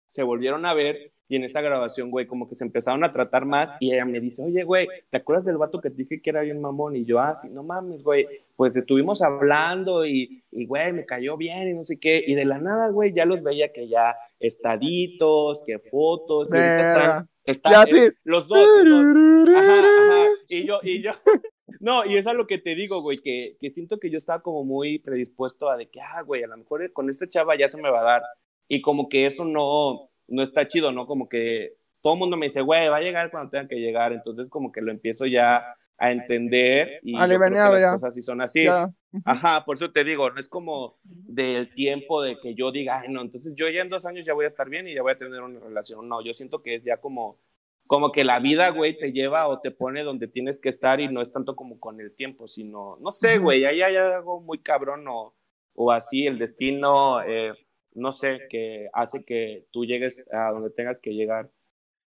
se volvieron a ver y en esa grabación, güey, como que se empezaron a tratar más y ella me dice, oye, güey, ¿te acuerdas del vato que te dije que era bien mamón? Y yo, ah, sí, no mames, güey, pues estuvimos hablando y, y, güey, me cayó bien y no sé qué. Y de la nada, güey, ya los veía que ya estaditos, que fotos, y ahorita están, están eh, los dos. Ajá, ajá. Y yo, y yo, [laughs] no, y es a lo que te digo, güey, que, que siento que yo estaba como muy predispuesto a de que, ah, güey, a lo mejor con esta chava ya se me va a dar. Y como que eso no, no está chido, ¿no? Como que todo el mundo me dice, güey, va a llegar cuando tenga que llegar, entonces como que lo empiezo ya a entender y Ale, venía, las cosas así son así. Ajá, por eso te digo, no es como del tiempo de que yo diga, ay, no, entonces yo ya en dos años ya voy a estar bien y ya voy a tener una relación. No, yo siento que es ya como, como que la vida, güey, te lleva o te pone donde tienes que estar y no es tanto como con el tiempo, sino, no sé, güey, ahí hay algo muy cabrón o, o así, el destino, eh, no sé, que hace que tú llegues a donde tengas que llegar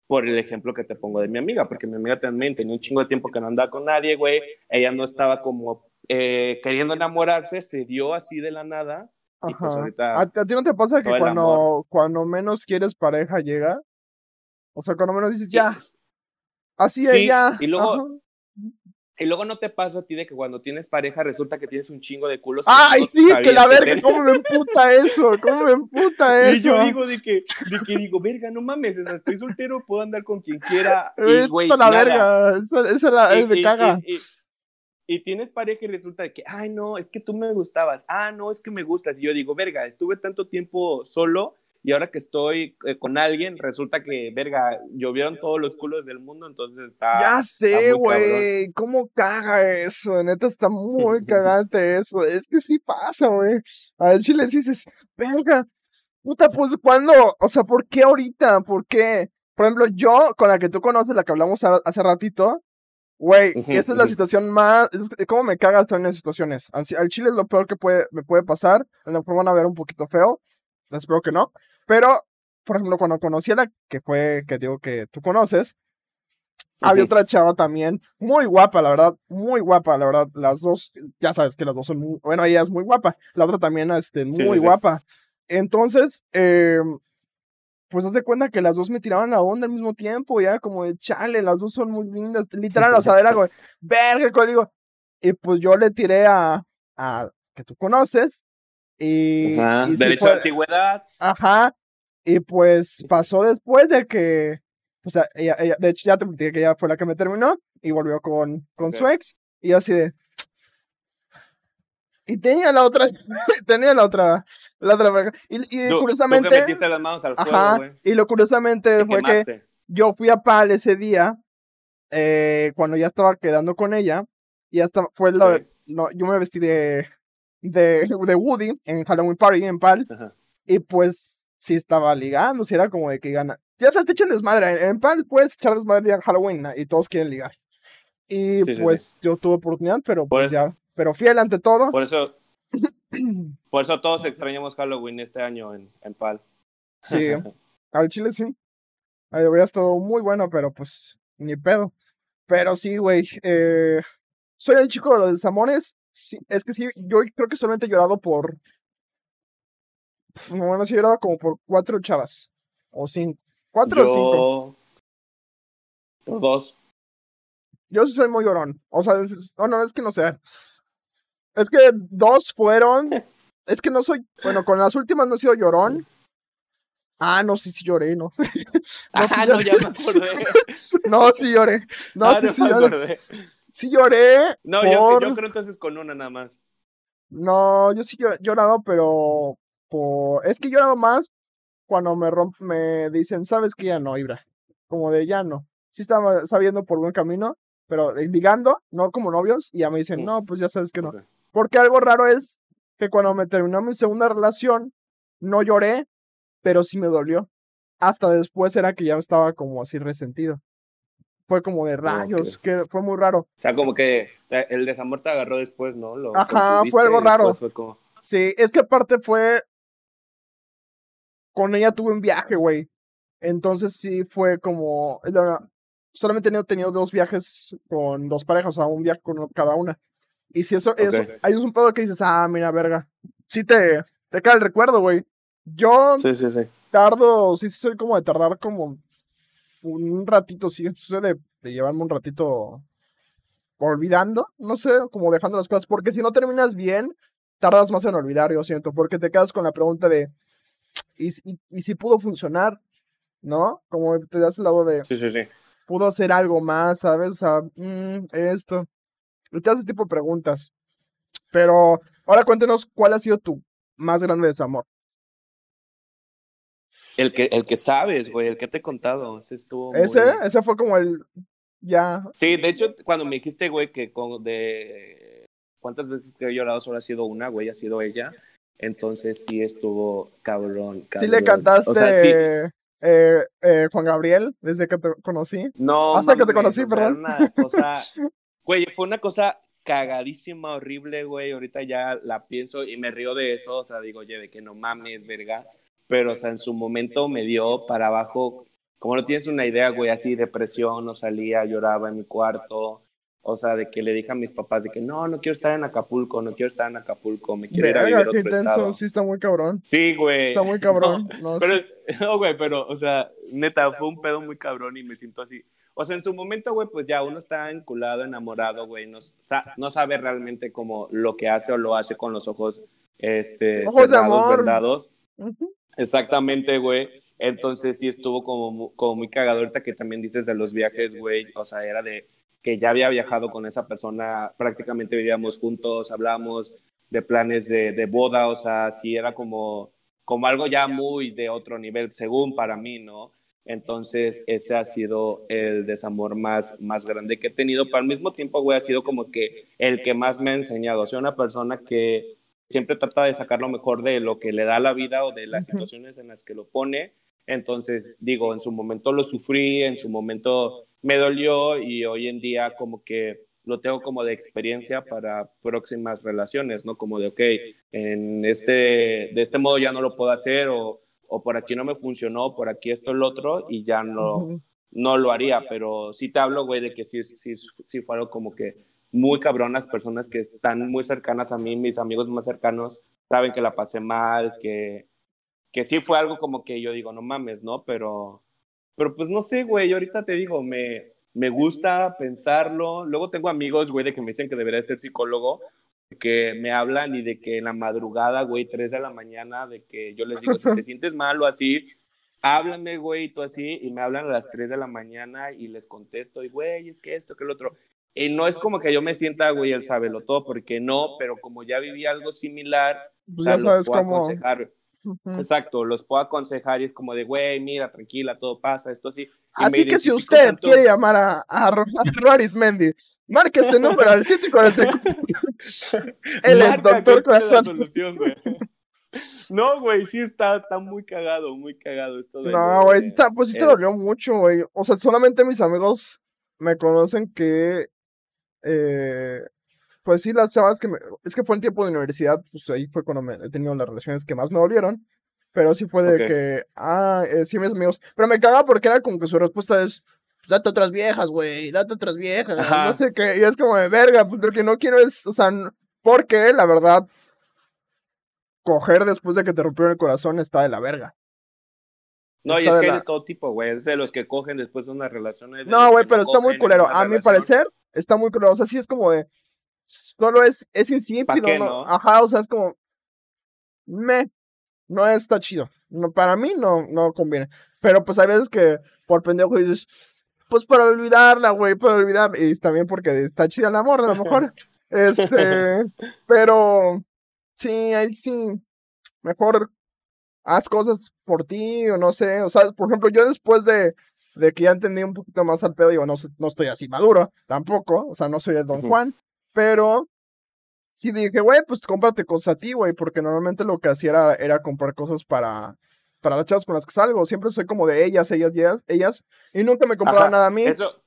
por el ejemplo que te pongo de mi amiga, porque mi amiga también tenía un chingo de tiempo que no andaba con nadie, güey, ella no estaba como eh, queriendo enamorarse, se dio así de la nada. Y pues ahorita ¿A, ti no te pasa que cuando, cuando menos quieres pareja llega? O sea, cuando menos dices, ya, así es, ya. Y luego, y luego no te pasa a ti de que cuando tienes pareja resulta que tienes un chingo de culos. Ay, sí, que la verga, ¿cómo me emputa eso? ¿Cómo me emputa eso? [laughs] Y yo digo de que, de que digo, verga, no mames, estoy soltero, puedo andar con quien quiera. Y, güey, la nada. verga, esa, la, y, me caga. Y, tienes pareja y resulta de que, ay, no, es que tú me gustabas. Ah, no, es que me gustas. Y yo digo, verga, estuve tanto tiempo solo y ahora que estoy eh, con alguien, resulta que, verga, llovieron todos los culos del mundo, entonces está. Ya sé, güey. ¿Cómo caga eso? Neta, está muy [laughs] cagante eso. Es que sí pasa, güey. A ver, Chile dices, verga, puta, pues, ¿cuándo? O sea, ¿por qué ahorita? ¿Por qué? Por ejemplo, yo, con la que tú conoces, la que hablamos hace ratito, güey, esta es la situación más. ¿Cómo me caga estar en esas situaciones? Al chile es lo peor que puede, me puede pasar. A lo mejor van a ver un poquito feo. Espero que no. Pero, por ejemplo, cuando conocí a la que fue, que digo que tú conoces, había otra chava también, muy guapa, la verdad, muy guapa, la verdad. Las dos, ya sabes que las dos son muy, bueno, ella es muy guapa, la otra también, este, muy guapa. Entonces, eh, pues haz de cuenta que las dos me tiraban la onda al mismo tiempo y era como de chale, las dos son muy lindas, literal, o sea, era como, verga, digo. Y pues yo le tiré a, a que tú conoces, y, derecho de antigüedad. Ajá. Y pues pasó después de que, o sea, ella, ella, de hecho ya te dije que ella fue la que me terminó y volvió con, con su ex. Y así de... Y tenía la otra, [laughs] tenía la otra, la otra. Y, y curiosamente... las manos al fuego, ajá, y lo curiosamente fue que yo fui a Pal ese día, eh, cuando ya estaba quedando con ella, y hasta fue lo, no, yo me vestí de, de, de Woody en Halloween Party en Pal. Y pues sí estaba ligando, si era como de que gana. Ya sabes, te echan desmadre. En Pal puedes echar desmadre en Halloween y todos quieren ligar. Y pues yo tuve oportunidad, pero pues ya. Pero fiel ante todo. Por eso. [clears throat] por eso todos extrañamos Halloween este año en, en Pal. Sí. [laughs] al chile sí. Ahí habría estado muy bueno, pero pues ni pedo. Pero sí, güey. Eh, soy el chico de los desamores es que sí, yo creo que solamente he llorado por. Bueno, sí he llorado como por cuatro chavas. O cinco. ¿Cuatro o cinco? Por dos. Yo sí soy muy llorón. O sea, no, no, es que no sé. Es que dos fueron. [laughs] Es que no soy. Bueno, con las últimas no he sido llorón. Ah, no, sí, sí lloré, ¿no? [laughs] no ah, no, ya me acordé. [laughs] no, sí lloré. No, ah, sí, sí lloré sí lloré. No, yo, yo, creo entonces con una nada más. No, yo sí he llorado, pero por... es que he llorado más cuando me romp... me dicen, sabes que ya no, Ibra. Como de ya no. Sí estaba sabiendo por buen camino, pero ligando, no como novios, y ya me dicen, mm. no, pues ya sabes que no. Porque algo raro es que cuando me terminó mi segunda relación, no lloré, pero sí me dolió. Hasta después era que ya estaba como así resentido fue como de rayos, que fue muy raro. O sea, como que el desamor te agarró después, ¿no? Ajá, fue algo raro. Fue como... Sí, es que aparte fue. Con ella tuve un viaje, güey. Entonces sí fue como. Solamente he tenido, tenido dos viajes con dos parejas, o sea, un viaje con cada una. Y si eso, eso hay un pedo que dices, ah, mira, verga. Sí te, te cae el recuerdo, güey. Yo sí, sí, sí. tardo, sí, sí, soy como de tardar como un ratito, sí, sucede de llevarme un ratito olvidando, no sé, como dejando las cosas, porque si no terminas bien, tardas más en olvidar, yo siento, porque te quedas con la pregunta de, ¿y, y, si pudo funcionar? ¿No? Como te das el lado de, sí, sí, sí. pudo hacer algo más, ¿sabes? O sea, mm, esto. Y te haces tipo de preguntas. Pero ahora cuéntenos cuál ha sido tu más grande desamor. El que, el que sabes, güey, el que te he contado. Ese estuvo. Ese, ese fue como el. Ya. Sí, de hecho, cuando me dijiste, güey, que con, de. ¿Cuántas veces que he llorado solo ha sido una, güey? Ha sido ella. Entonces sí estuvo cabrón. cabrón. Sí le cantaste. O sea, sí. Eh, eh, Juan Gabriel, desde que te conocí. No. Hasta que te conocí, perdón. [laughs] Güey, fue una cosa cagadísima, horrible, güey. Ahorita ya la pienso y me río de eso. O sea, digo, oye, de que no mames, verga pero, o sea, en su momento me dio para abajo, como no tienes una idea, güey, así, depresión, no salía, lloraba en mi cuarto, o sea, de que le dije a mis papás de que no, no quiero estar en Acapulco, no quiero estar en Acapulco, me quiero ir a vivir otro estado. Sí, está muy cabrón. Sí, güey. Está muy cabrón. No, pero, [laughs] no, güey, pero, o sea, neta, fue un pedo muy cabrón y me siento así. O sea, en su momento, güey, pues ya uno está enculado, enamorado, güey, no, no sabe realmente como lo que hace o lo hace con los ojos, este, ojos cerrados, verdados. Exactamente, güey. Entonces sí estuvo como, como muy cagado ahorita que también dices de los viajes, güey. O sea, era de que ya había viajado con esa persona, prácticamente vivíamos juntos, hablábamos de planes de, de boda, o sea, sí era como, como algo ya muy de otro nivel, según para mí, ¿no? Entonces, ese ha sido el desamor más, más grande que he tenido, pero al mismo tiempo, güey, ha sido como que el que más me ha enseñado. O sea, una persona que siempre trata de sacar lo mejor de lo que le da la vida o de las situaciones en las que lo pone. Entonces, digo, en su momento lo sufrí, en su momento me dolió y hoy en día como que lo tengo como de experiencia para próximas relaciones, ¿no? Como de, ok, en este, de este modo ya no lo puedo hacer o, o por aquí no me funcionó, por aquí esto, el otro y ya no, no lo haría, pero sí te hablo, güey, de que sí, sí, sí fue algo como que muy cabrón las personas que están muy cercanas a mí, mis amigos más cercanos, saben que la pasé mal, que, que sí fue algo como que yo digo, no mames, ¿no? Pero, pero pues no sé, güey, ahorita te digo, me, me gusta pensarlo. Luego tengo amigos, güey, de que me dicen que debería ser psicólogo, que me hablan y de que en la madrugada, güey, 3 de la mañana, de que yo les digo, si te [laughs] sientes mal o así, háblame, güey, y tú así, y me hablan a las 3 de la mañana y les contesto, y güey, es que esto, que el otro. Y no es como que yo me sienta, güey, él sabe lo todo, porque no, pero como ya viví algo similar, pues ya sabes cómo... aconsejar. Exacto, los puedo aconsejar y es como de, güey, mira, tranquila, todo pasa, esto así. Así que si usted quiere llamar a, a, [laughs] Mendy, marque este número al 744. [laughs] Él es doctor corazón. No, güey, sí está, está muy cagado, muy cagado esto. no, güey, sí está, pues sí te dolió mucho, güey. O sea, solamente mis amigos me conocen que eh, pues sí, las chavas que me, es que fue el tiempo de universidad, pues ahí fue cuando me, he tenido las relaciones que más me dolieron, pero sí fue de que, ah, eh, sí, mis amigos, pero me caga porque era como que su respuesta es, pues, date otras viejas, güey, date otras viejas, no sé qué, y es como de verga, pues lo que no quiero es, o sea, porque la verdad, coger después de que te rompieron el corazón está de la verga. No, y es que hay de todo tipo, güey. Es de los que cogen después de una relación. no, güey, pero está muy culero. A mi parecer, está muy culero. O sea, sí es como de. Solo es, es insípido. ¿no? Ajá, o sea, es como. Me. No está chido. No, para mí no, no conviene. Pero pues hay veces que por pendejo dices. Pues para olvidarla, güey, para olvidar. Y también porque está chida el amor, a lo mejor. [laughs] este. Pero. Sí, ahí sí. Mejor haz cosas por ti o no sé, o sea, por ejemplo, yo después de, de que ya entendí un poquito más al pedo, digo, no, no estoy así maduro tampoco, o sea, no soy el Don Juan, pero sí dije, güey, pues cómprate cosas a ti, güey, porque normalmente lo que hacía era, era comprar cosas para, para las chavas con las que salgo, siempre soy como de ellas, ellas, ellas, ellas, y nunca me compraba nada a mí. Eso,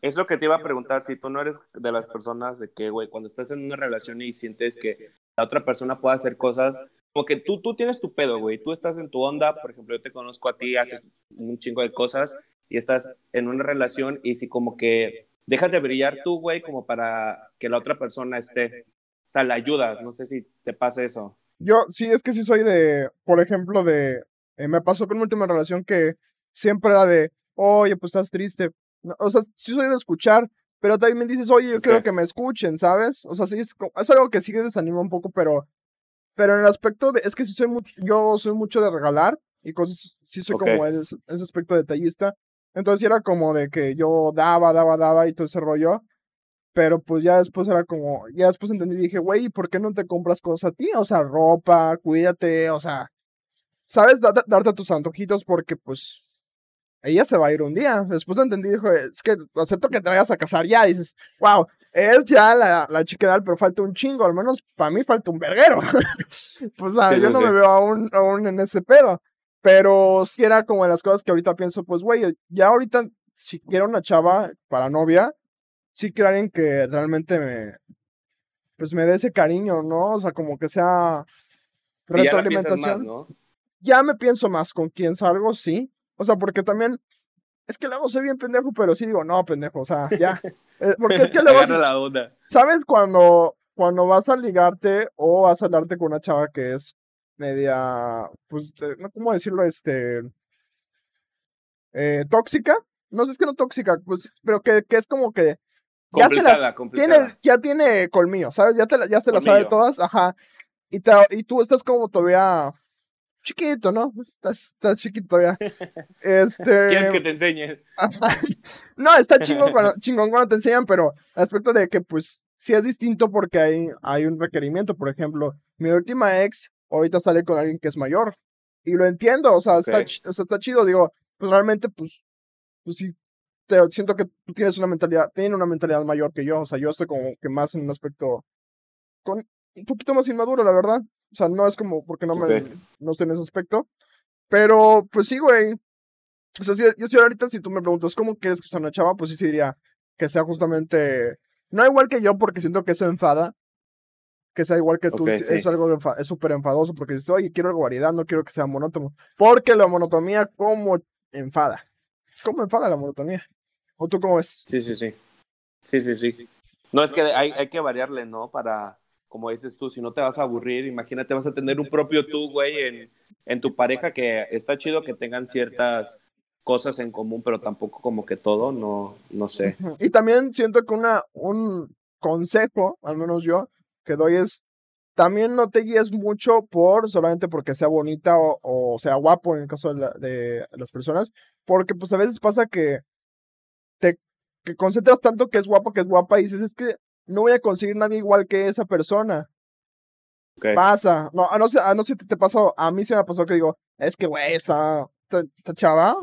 es lo que te iba a preguntar, si tú no eres de las personas de que, güey, cuando estás en una relación y sientes que la otra persona pueda hacer cosas como que tú, tú tienes tu pedo, güey, tú estás en tu onda, por ejemplo, yo te conozco a ti, haces un chingo de cosas y estás en una relación y si como que dejas de brillar tú, güey, como para que la otra persona esté, o sea, la ayudas, no sé si te pasa eso. Yo sí, es que sí soy de, por ejemplo, de, eh, me pasó con mi última relación que siempre era de, oye, pues estás triste. o sea, sí soy de escuchar, pero también me dices, oye, yo quiero que me escuchen, ¿sabes? O sea, sí, es, es algo que sí desanima un poco, pero, pero en el aspecto de, es que sí soy mucho, yo soy mucho de regalar y cosas, sí soy como ese, ese aspecto detallista. Entonces era como de que yo daba, daba, daba y todo ese rollo. Pero pues ya después era como, ya después entendí y dije, güey, ¿por qué no te compras cosas a ti? O sea, ropa, cuídate, o sea, ¿sabes? darte tus antojitos porque pues ella se va a ir un día. Después lo entendí, dijo, es que acepto que te vayas a casar ya. dices, wow, es ya la, la chica pero falta un chingo, al menos para mí falta un verguero. [laughs] pues yo no me veo aún, aún en ese pedo. Pero sí era como de las cosas que ahorita pienso, pues, güey, ya ahorita, si quiero una chava para novia, sí quiero alguien que realmente me, pues me dé ese cariño, ¿no? O sea, como que sea retroalimentación. Ya, ya me pienso más con quién salgo, sí. O sea, porque también, es que luego soy bien pendejo, pero sí digo, no, pendejo, o sea, ya. [laughs] Eh, porque es que luego... la ¿Sabes cuando, cuando vas a ligarte o vas a hablarte con una chava que es media, pues, eh, no cómo decirlo, este, eh, tóxica, no sé, es que no tóxica, pues, pero que, que es como que ya se las, tiene, ya tiene colmillo, ¿sabes? Ya te ya se las sabe todas, ajá. Y, te, y tú estás como todavía chiquito, ¿no? Estás, estás chiquito todavía. Este... [laughs] ¿Quieres que te enseñe? [laughs] no, está chingón cuando, [laughs] chingón cuando te enseñan, pero aspecto de que, pues, sí es distinto porque hay, hay un requerimiento. Por ejemplo, mi última ex ahorita sale con alguien que es mayor. Y lo entiendo, o sea, está, o sea, está chido, digo, pues realmente, pues, pues sí, te, siento que tú tienes una mentalidad, tiene una mentalidad mayor que yo, o sea, yo estoy como que más en un aspecto, con un poquito más inmaduro, la verdad. O sea, no es como porque no me, no estoy en ese aspecto. Pero, pues sí, güey. O sea, si, yo si ahorita, si tú me preguntas cómo quieres que sea una chava, pues sí, sí diría que sea justamente, no igual que yo, porque siento que eso enfada, que sea igual que tú, es algo es súper enfadoso porque dices, oye, quiero algo variedad, no quiero que sea monótono. Porque la monotonía, ¿cómo enfada? ¿Cómo enfada la monotonía? ¿O tú cómo ves? Sí, sí, sí. Sí, sí, sí. No, es que hay, hay que variarle, ¿no? Para, como dices tú, si no te vas a aburrir, imagínate, vas a tener un propio tú, güey, en, en tu pareja, que está chido que tengan ciertas cosas en común, pero tampoco como que todo, no, no sé. Y también siento que una, un consejo, al menos yo, que doy es, también no te guíes mucho por solamente porque sea bonita o, sea guapo en el caso de, las personas, porque pues a veces pasa que te que concentras tanto que es guapo, que es guapa y dices, es que no voy a conseguir nadie igual que esa persona. Pasa, no, a no sé, a no sé si te pasó, a mí se me pasó que digo, es que güey, está, está, chava,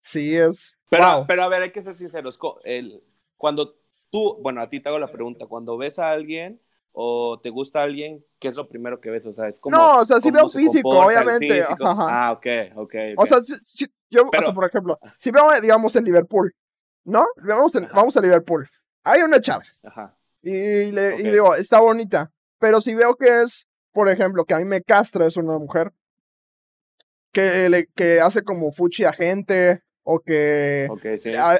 sí es. Pero, pero a ver, hay que ser sinceros, el, cuando tú, bueno, a ti te hago la pregunta, cuando ves a alguien o te gusta alguien, ¿qué es lo primero que ves? O sea, es como. No, o sea, sí veo físico, obviamente. Ah, ok, ok. O sea, si, yo, o sea, por ejemplo, si veo, digamos, en Liverpool, ¿no? Vamos, vamos a Liverpool. Hay una chava. Ajá. Y le y digo, está bonita. Pero si veo que es, por ejemplo, que a mí me castra es una mujer que, le, que hace como fuchi a gente o que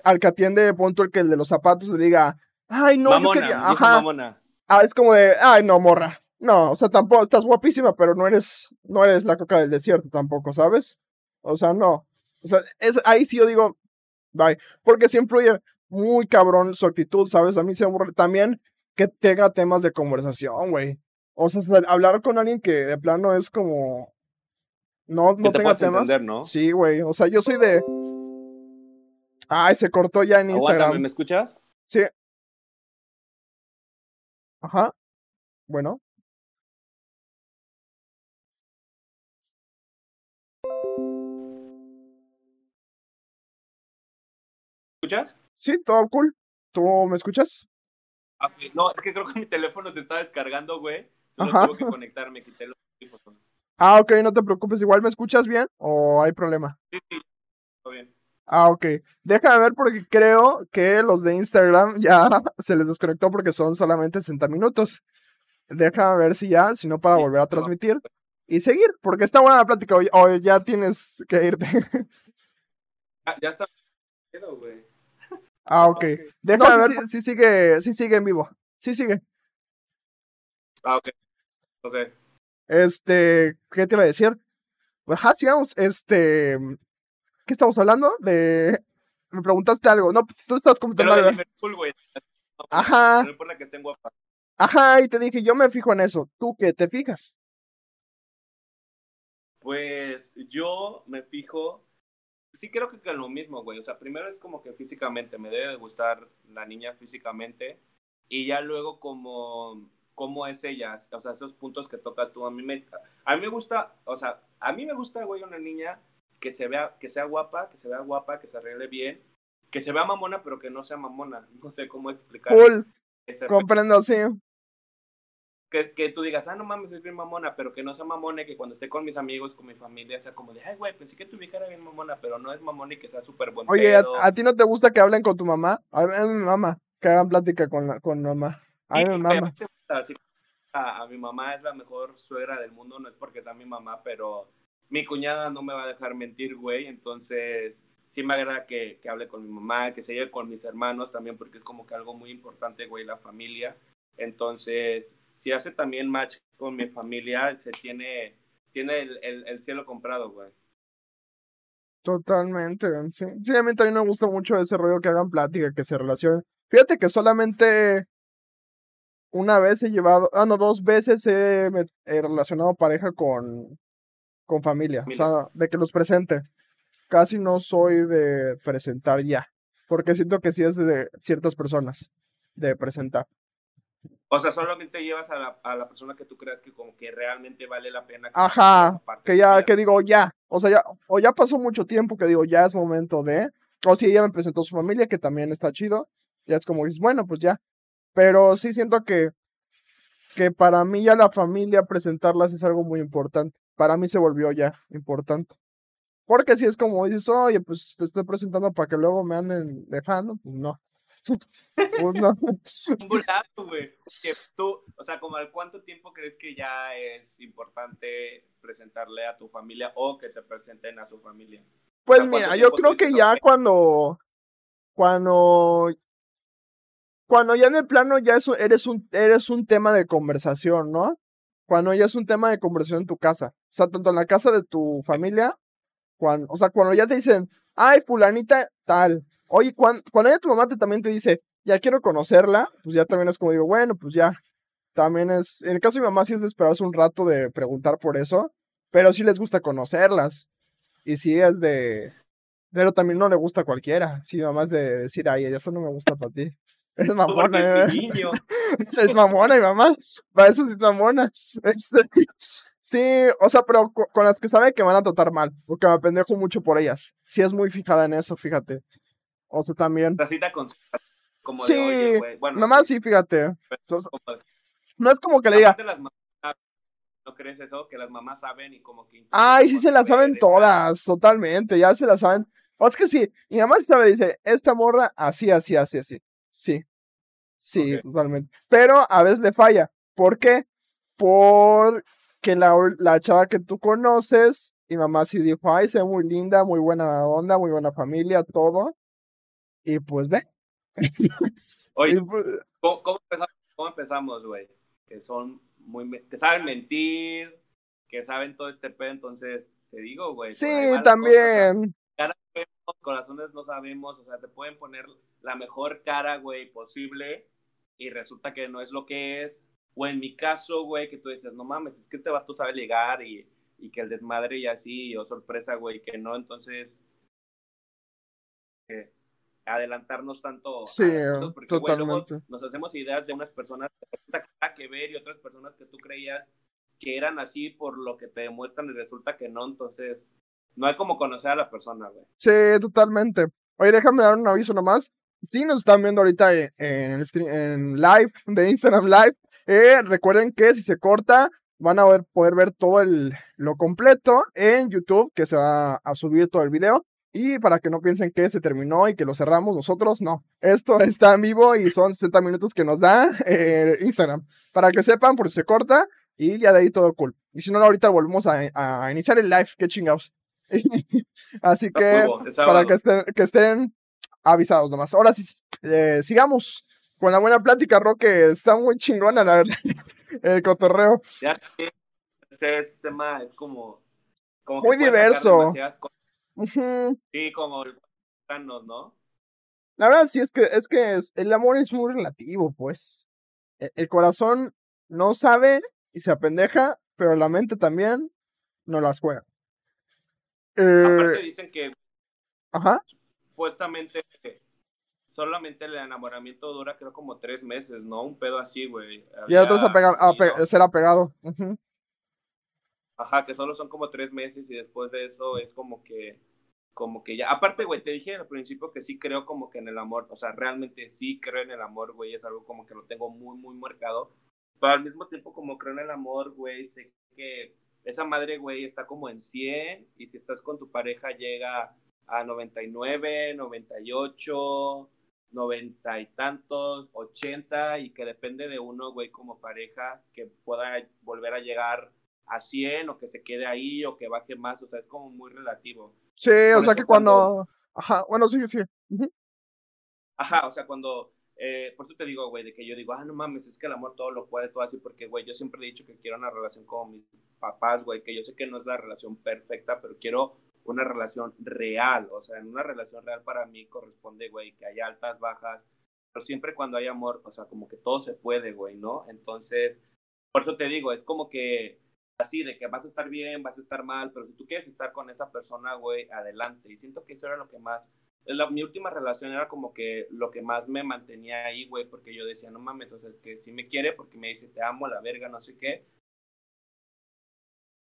al, que atiende, punto el que el de los zapatos le diga, ay, no, yo quería, ajá. Ah, es como de, ay, no, morra. No, o sea, tampoco, estás guapísima, pero no eres, no eres la coca del desierto tampoco, ¿sabes? O sea, no. O sea, es, ahí sí yo digo, bye. Porque sí influye muy cabrón su actitud, ¿sabes? A mí se aburre también que tenga temas de conversación, güey. O sea, hablar con alguien que de plano es como. No, no tenga temas. ¿no? Sí, güey. O sea, yo soy de. Ay, se cortó ya en Instagram. ¿Me escuchas? Sí, Ajá. Bueno. escuchas? Sí, todo cool. ¿Tú me escuchas? Ah, no, es que creo que mi teléfono se está descargando, güey. Ajá. tengo que conectarme, quité los teléfonos. Ah, ok, no te preocupes. ¿Igual me escuchas bien o hay problema? Sí, sí, todo bien. Ah, ok. Déjame ver porque creo que los de Instagram [laughs] ya se les desconectó porque son solamente 60 minutos. déjame ver si ya, si no para volver a transmitir y seguir, porque está buena la plática, o, ya tienes que irte. [laughs] Ah, ya está. Ah, ok. Déjame ver si, sigue, si sigue en vivo. Sí sigue. Ah, ok. Ok. Este, ¿qué te iba a decir? Ajá, sigamos. Este, ¿qué estamos hablando? De, me preguntaste algo. No, tú estás comentando algo. Ajá. No importa que estén guapas. Ajá, y te dije, yo me fijo en eso. ¿Tú qué te fijas? Pues yo me fijo sí creo que es lo mismo, güey. O sea, primero es como que físicamente, me debe gustar la niña físicamente. Y ya luego como, como es ella. O sea, esos puntos que tocas tú. A mí me, a mí me gusta, o sea, a mí me gusta, güey, una niña que se vea, que sea guapa, que se vea guapa, que se arregle bien. Que se vea mamona, pero que no sea mamona. [laughs] No sé cómo explicar. Cool. Comprendo, sí que, que, tú digas, ah, no mames, es bien mamona, pero que no sea mamona y que cuando esté con mis amigos, con mi familia, sea como de, ay, güey, pensé que tu vieja era bien mamona, pero no es mamona y que sea súper buena. Oye, ¿a, ti no te gusta que hablen con tu mamá? A mí, mi mamá, que hagan plática con, la, con mamá. A mí mi mamá. A, a, mi mamá es la mejor suegra del mundo, no es porque sea mi mamá, pero mi cuñada no me va a dejar mentir, güey, entonces sí me agrada que, hable con mi mamá, que se lleve con mis hermanos también, porque es como que algo muy importante, güey, la familia. Entonces, si hace también match con mi familia, se tiene, tiene el, el, cielo comprado, güey. Totalmente, sí. Sí, a mí también me gusta mucho ese rollo que hagan plática, que se relacionen. Fíjate que solamente una vez he llevado, ah, no, dos veces he, relacionado pareja con, con familia, o sea, de que los presente. Casi no soy de presentar ya, porque siento que sí es de ciertas personas, de presentar. O sea, solamente llevas a la, a la persona que tú creas que como que realmente vale la pena. Que Ajá, que ya, que digo, ya, o sea, ya, o ya pasó mucho tiempo que digo, ya es momento de, o si ella me presentó su familia, que también está chido, ya es como dices, bueno, pues ya. Pero sí siento que, que para mí ya la familia presentarlas es algo muy importante. Para mí se volvió ya importante. Porque si es como dices, oye, pues te estoy presentando para que luego me anden dejando, pues no. [laughs] Un volado, güey. Que tú, o sea, como al cuánto tiempo crees que ya es importante presentarle a tu familia o que te presenten a su familia. Pues mira, yo creo que ya cuando, cuando, cuando ya en el plano ya es, eres un, eres un tema de conversación, ¿no? Cuando ya es un tema de conversación en tu casa. O sea, tanto en la casa de tu familia, cuando, o sea, cuando ya te dicen, ay, fulanita, tal, Oye, cuando, cuando ella tu mamá te, también te dice, ya quiero conocerla, pues ya también es como digo, bueno, pues ya. También es, en el caso de mi mamá sí es de esperarse un rato de preguntar por eso, pero sí les gusta conocerlas. Y sí es de, pero también no le gusta a cualquiera. Sí, mamá es de decir, ay, eso no me gusta para ti. [laughs] [laughs] [laughs] Es mamona. Es, es mamona, y mamá. Para eso sí es mamona. Este, sí, o sea, pero con, las que sabe que van a tratar mal, porque me pendejo mucho por ellas. Sí es muy fijada en eso, fíjate. O sea, también. con como sí, de, oye, bueno, mamá sí, fíjate. no es como que le diga. ¿No crees eso? Que las mamás saben y como que... Ay, sí se las saben todas, totalmente, ya se las saben. O es que sí, mi mamá sí sabe, dice, esta morra así, así, así, así. Sí, sí, totalmente. Pero a veces le falla. ¿Por qué? Porque la, la chava que tú conoces, mi mamá sí dijo, ay, se ve muy linda, muy buena onda, muy buena familia, todo. Y pues ve. [laughs] Oye, pues ¿cómo, empezamos, güey? Que son muy, que saben mentir, que saben todo este pedo, entonces te digo, güey. Sí, también. Cosas, corazones no sabemos, o sea, te pueden poner la mejor cara, güey, posible y resulta que no es lo que es. O en mi caso, güey, que tú dices, no mames, es que este vato sabe ligar y, y que el desmadre y así, o sorpresa, güey, que no, entonces adelantarnos tanto sí, totalmente. nos hacemos ideas de unas personas que que ver y otras personas que tú creías que eran así por lo que te demuestran y resulta que no, entonces no hay como conocer a la persona, güey. Sí, totalmente. Oye, déjame dar un aviso nomás. Si nos están viendo ahorita en, en live, de Instagram Live, eh, recuerden que si se corta, van a poder ver todo el, lo completo en YouTube, que se va a subir todo el video. Y para que no piensen que se terminó y que lo cerramos nosotros, no. Esto [laughs] está en vivo y son 60 minutos que nos da [laughs] eh, Instagram. Para que sepan, por si se corta y ya de ahí todo cool. Y si no, ahorita volvemos a, iniciar el live, qué chingados. [laughs] Así que para que estén, que estén avisados nomás. Ahora sí, eh, sigamos con la buena plática, Roque. Está muy chingona, la verdad, [laughs] el cotorreo. Ya sé, este tema es como... muy diverso. Sí, como ¿no? La verdad sí es que es que el amor es muy relativo, pues. E, el, corazón no sabe y se apendeja, pero la mente también no las juega. Aparte eh, dicen que Ajá. supuestamente solamente el enamoramiento dura creo como tres meses, ¿no? Un pedo así, güey. Y otros ser apegado. Ajá, que solo son como tres meses y después de eso es como que, como que ya. Aparte, güey, te dije al principio que sí creo como que en el amor, o sea, realmente sí creo en el amor, güey, es algo como que lo tengo muy, muy marcado. Pero al mismo tiempo, como creo en el amor, güey, sé que esa madre, güey, está como en 100 y si estás con tu pareja llega a 99, 98, 90 y tantos, 80 y que depende de uno, güey, como pareja que pueda volver a llegar a 100 o que se quede ahí o que baje más, o sea, es como muy relativo. Sí, o sea que cuando... Ajá, bueno, sí, sí. Ajá, o sea, cuando... Eh, por eso te digo, güey, de que yo digo, ah, no mames, es que el amor todo lo puede, todo así, porque, güey, yo siempre he dicho que quiero una relación con mis papás, güey, que yo sé que no es la relación perfecta, pero quiero una relación real, o sea, en una relación real para mí corresponde, güey, que haya altas, bajas, pero siempre cuando hay amor, o sea, como que todo se puede, güey, ¿no? Entonces, por eso te digo, es como que así de que vas a estar bien, vas a estar mal, pero si tú quieres estar con esa persona, güey, adelante. Y siento que eso era lo que más, la, mi última relación era como que lo que más me mantenía ahí, güey, porque yo decía, no mames, o sea, es que si me quiere porque me dice, te amo, la verga, no sé qué.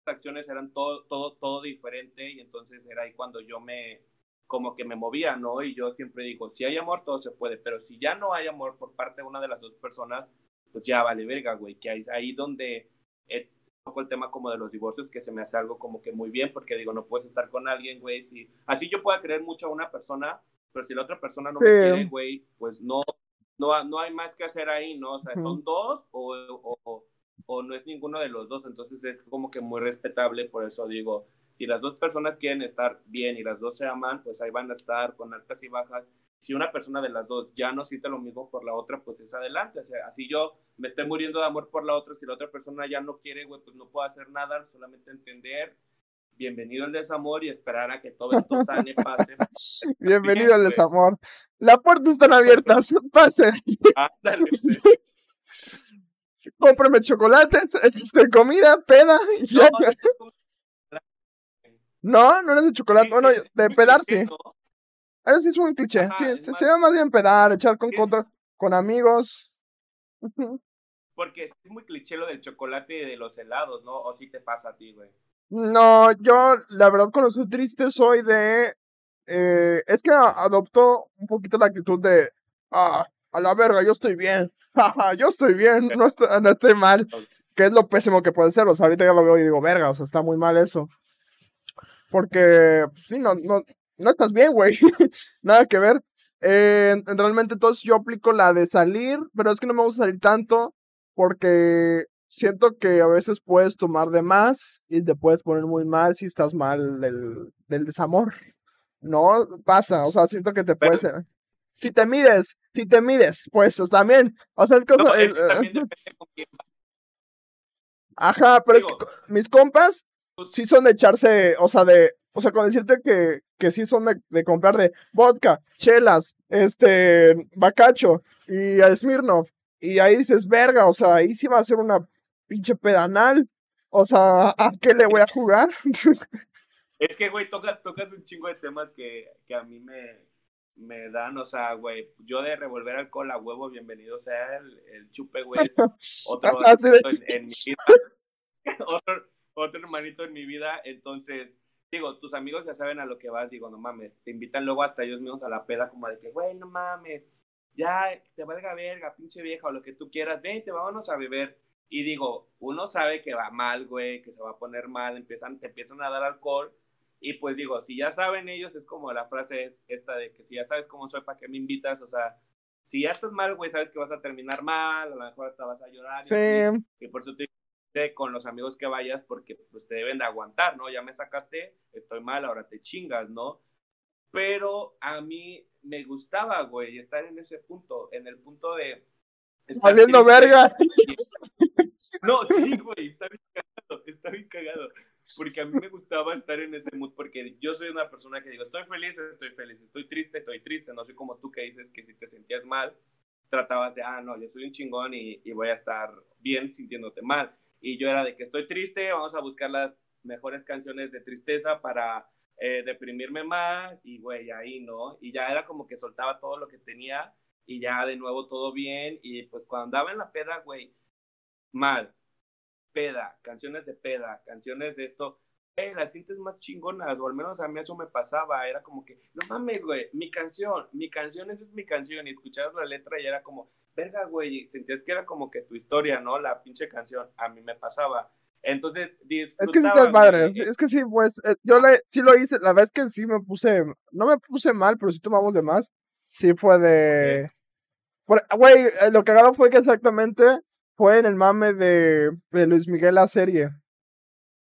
Acciones eran todo, todo, todo diferente y entonces era ahí cuando yo me, como que me movía, ¿no? Y yo siempre digo, si hay amor, todo se puede, pero si ya no hay amor por parte de una de las dos personas, pues ya vale verga, güey, que ahí, ahí donde poco el tema como de los divorcios, que se me hace algo como que muy bien, porque digo, no puedes estar con alguien, güey, si así yo pueda creer mucho a una persona, pero si la otra persona no me quiere, güey, pues no, no, no hay más que hacer ahí, ¿no? O sea, son dos o, o, o, no es ninguno de los dos, entonces es como que muy respetable, por eso digo, si las dos personas quieren estar bien y las dos se aman, pues ahí van a estar con altas y bajas, si una persona de las dos ya no siente lo mismo por la otra, pues es adelante. O sea, así yo me estoy muriendo de amor por la otra, si la otra persona ya no quiere, güey, pues no puedo hacer nada, solamente entender. Bienvenido al desamor y esperar a que todo esto sane, pase. [laughs] Bienvenido al desamor. Las puertas están abiertas, [laughs] pase. Ándale. [laughs] Cómprame chocolates, [laughs] este, comida, peda. No, no, eres de chocolate. bueno, de pedar sí. Eso sí es muy cliché. sí, sería más bien pedar, echar con, con, amigos. Porque es muy cliché lo del chocolate y de los helados, ¿no? ¿O sí te pasa a ti, güey? No, yo la verdad cuando soy triste soy de... Eh, es que adoptó un poquito la actitud de... Ah, a la verga, yo estoy bien. [laughs] yo estoy bien, no estoy, no estoy mal. Que es lo pésimo que puede ser. O sea, ahorita ya lo veo y digo, verga, o sea, está muy mal eso. Porque, sí, no, no, no estás bien, güey. [laughs] Nada que ver. Eh, realmente entonces yo aplico la de salir, pero es que no me gusta salir tanto porque siento que a veces puedes tomar de más y te puedes poner muy mal si estás mal del, del desamor. No pasa, o sea, siento que te puedes... Si te mides, si te mides, pues también, o sea, es como... Ajá, pero mis compas pues sí son de echarse, o sea, de, o sea, con decirte que, que sí son de, comprar de vodka, chelas, este, bacacho y a Smirnoff. Y ahí dices, verga, o sea, ahí sí va a ser una pinche pedanal. O sea, ¿a qué le voy a jugar? [laughs] Es que, güey, tocas, tocas un chingo de temas que, que a mí me, me dan, o sea, güey, yo de revolver alcohol a huevo, bienvenido sea el, el chupe, güey, [laughs] otro en, en, mi vida. [laughs] otro, otro hermanito en mi vida, entonces, digo, tus amigos ya saben a lo que vas, digo, no mames, te invitan luego hasta ellos mismos a la peda como de que, güey, no mames, ya te valga verga, pinche vieja, o lo que tú quieras, vente, vámonos a beber. Y digo, uno sabe que va mal, güey, que se va a poner mal, empiezan, te empiezan a dar alcohol, Y pues digo, si ya saben ellos, es como la frase es esta de que si ya sabes cómo soy, ¿para qué me invitas? O sea, si ya estás mal, güey, sabes que vas a terminar mal, a lo mejor hasta vas a llorar. Sí. Y, por eso te con los amigos que vayas, porque pues te deben de aguantar, ¿no? Ya me sacaste, estoy mal, ahora te chingas, ¿no? Pero a mí me gustaba, güey, estar en ese punto, en el punto de... Saliendo verga. No, sí, güey, está bien cagado, está bien cagado. Porque a mí me gustaba estar en ese mood, porque yo soy una persona que digo, estoy feliz, estoy feliz, estoy triste, estoy triste. No soy como tú que dices que si te sentías mal, tratabas de, ah, no, yo soy un chingón y, y voy a estar bien sintiéndote mal. Y yo era de que estoy triste, vamos a buscar las mejores canciones de tristeza para eh, deprimirme más y, güey, ahí, ¿no? Y ya era como que soltaba todo lo que tenía y ya de nuevo todo bien y pues cuando andaba en la peda, güey, mal, peda, canciones de peda, canciones de esto, eh, las sientes más chingonas, o al menos a mí eso me pasaba, era como que, no mames, güey, mi canción, mi canción, esa es mi canción, y escuchabas la letra y era como, verga, güey, sentías que era como que tu historia, ¿no? La pinche canción, a mí me pasaba. Entonces, es que sí está padre, es que sí, pues, eh, yo le, sí lo hice, la vez que sí me puse, no me puse mal, pero sí tomamos de más, sí fue de... Güey, eh, lo que cagado fue que exactamente fue en el mame de, de Luis Miguel la serie.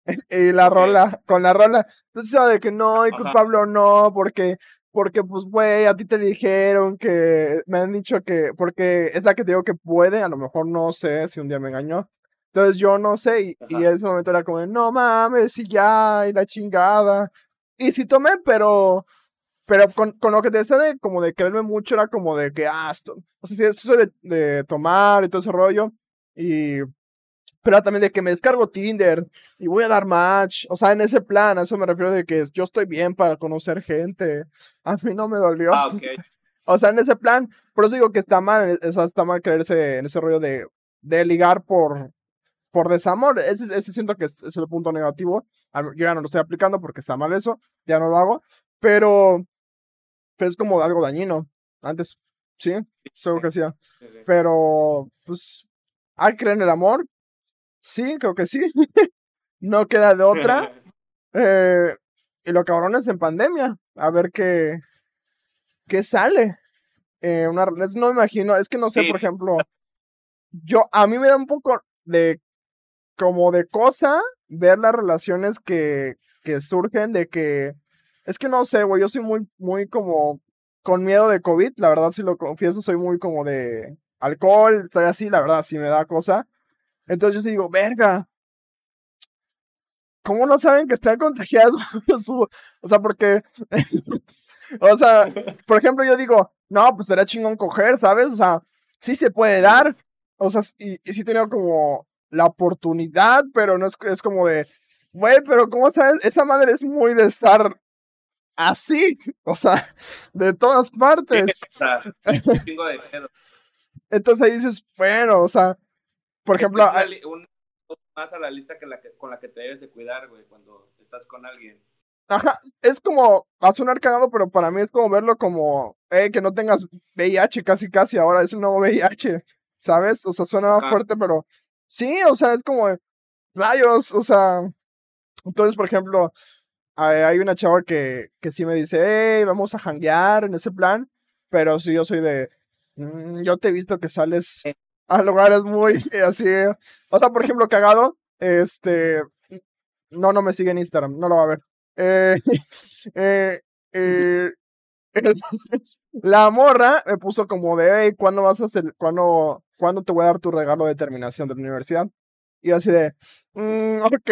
[laughs] y la rola, con la rola. Entonces, pues, de que no, y culpable o no, porque, porque, pues, güey, a ti te dijeron que, me han dicho que, porque es la que te digo que puede, a lo mejor no sé si un día me engañó. Entonces yo no sé, y, y en ese momento era como, no mames, y ya, y la chingada. Y sí tomé, pero, pero con, con lo que te decía de como de creerme mucho, era como de que, ah, esto, o sea, si eso de, de tomar y todo ese rollo, y pero también de que me descargo Tinder y voy a dar match. O sea, en ese plan, a eso me refiero de que yo estoy bien para conocer gente. A mí no me dolió. Ah, okay. [laughs] O sea, en ese plan, por eso digo que está mal, eso está mal creerse en ese rollo de, de ligar por, por desamor. Ese, ese siento que es, es, el punto negativo. Yo ya no lo estoy aplicando porque está mal eso, ya no lo hago. Pero, es como algo dañino. Antes, sí, seguro que sí. Pero, pues, hay que creer en el amor. Sí, creo que sí. [laughs] no queda de otra. [laughs] Eh, y lo cabrón es en pandemia. A ver qué, qué sale. Eh, una, no me imagino, es que no sé, por ejemplo, yo, a mí me da un poco de, como de cosa ver las relaciones que, que surgen de que, es que no sé, güey, yo soy muy, muy como con miedo de COVID, la verdad si lo confieso, soy muy como de, alcohol, estoy así, la verdad, sí me da cosa. Entonces yo digo, verga, ¿cómo no saben que están contagiados? [laughs] o sea, porque, [laughs] o sea, por ejemplo, yo digo, no, pues será chingón coger, ¿sabes? O sea, sí se puede dar, o sea, y, y sí tenido como la oportunidad, pero no es, es como de, güey, pero ¿cómo sabes? Esa madre es muy de estar así, o sea, [laughs] de todas partes. [laughs] Entonces ahí dices, bueno, o sea, por ejemplo... Un, más a la lista que la con la que te debes de cuidar, güey, cuando estás con alguien. Ajá, es como, va a sonar cagado, pero para mí es como verlo como, eh, que no tengas VIH casi casi, ahora es un nuevo VIH, ¿sabes? O sea, suena fuerte, pero sí, o sea, es como rayos, o sea, entonces, por ejemplo, hay una chava que, que sí me dice, hey, vamos a janguear en ese plan, pero si yo soy de, Mm, yo te he visto que sales a lugares muy [laughs] [laughs] así. O sea, por ejemplo, cagado. Este. No, no me sigue en Instagram, no lo va a ver. Eh, [laughs] eh, eh, la morra me puso como de, hey, ¿cuándo vas a hacer, cuándo, cuándo te voy a dar tu regalo de terminación de la universidad? Y así de, mm, ok.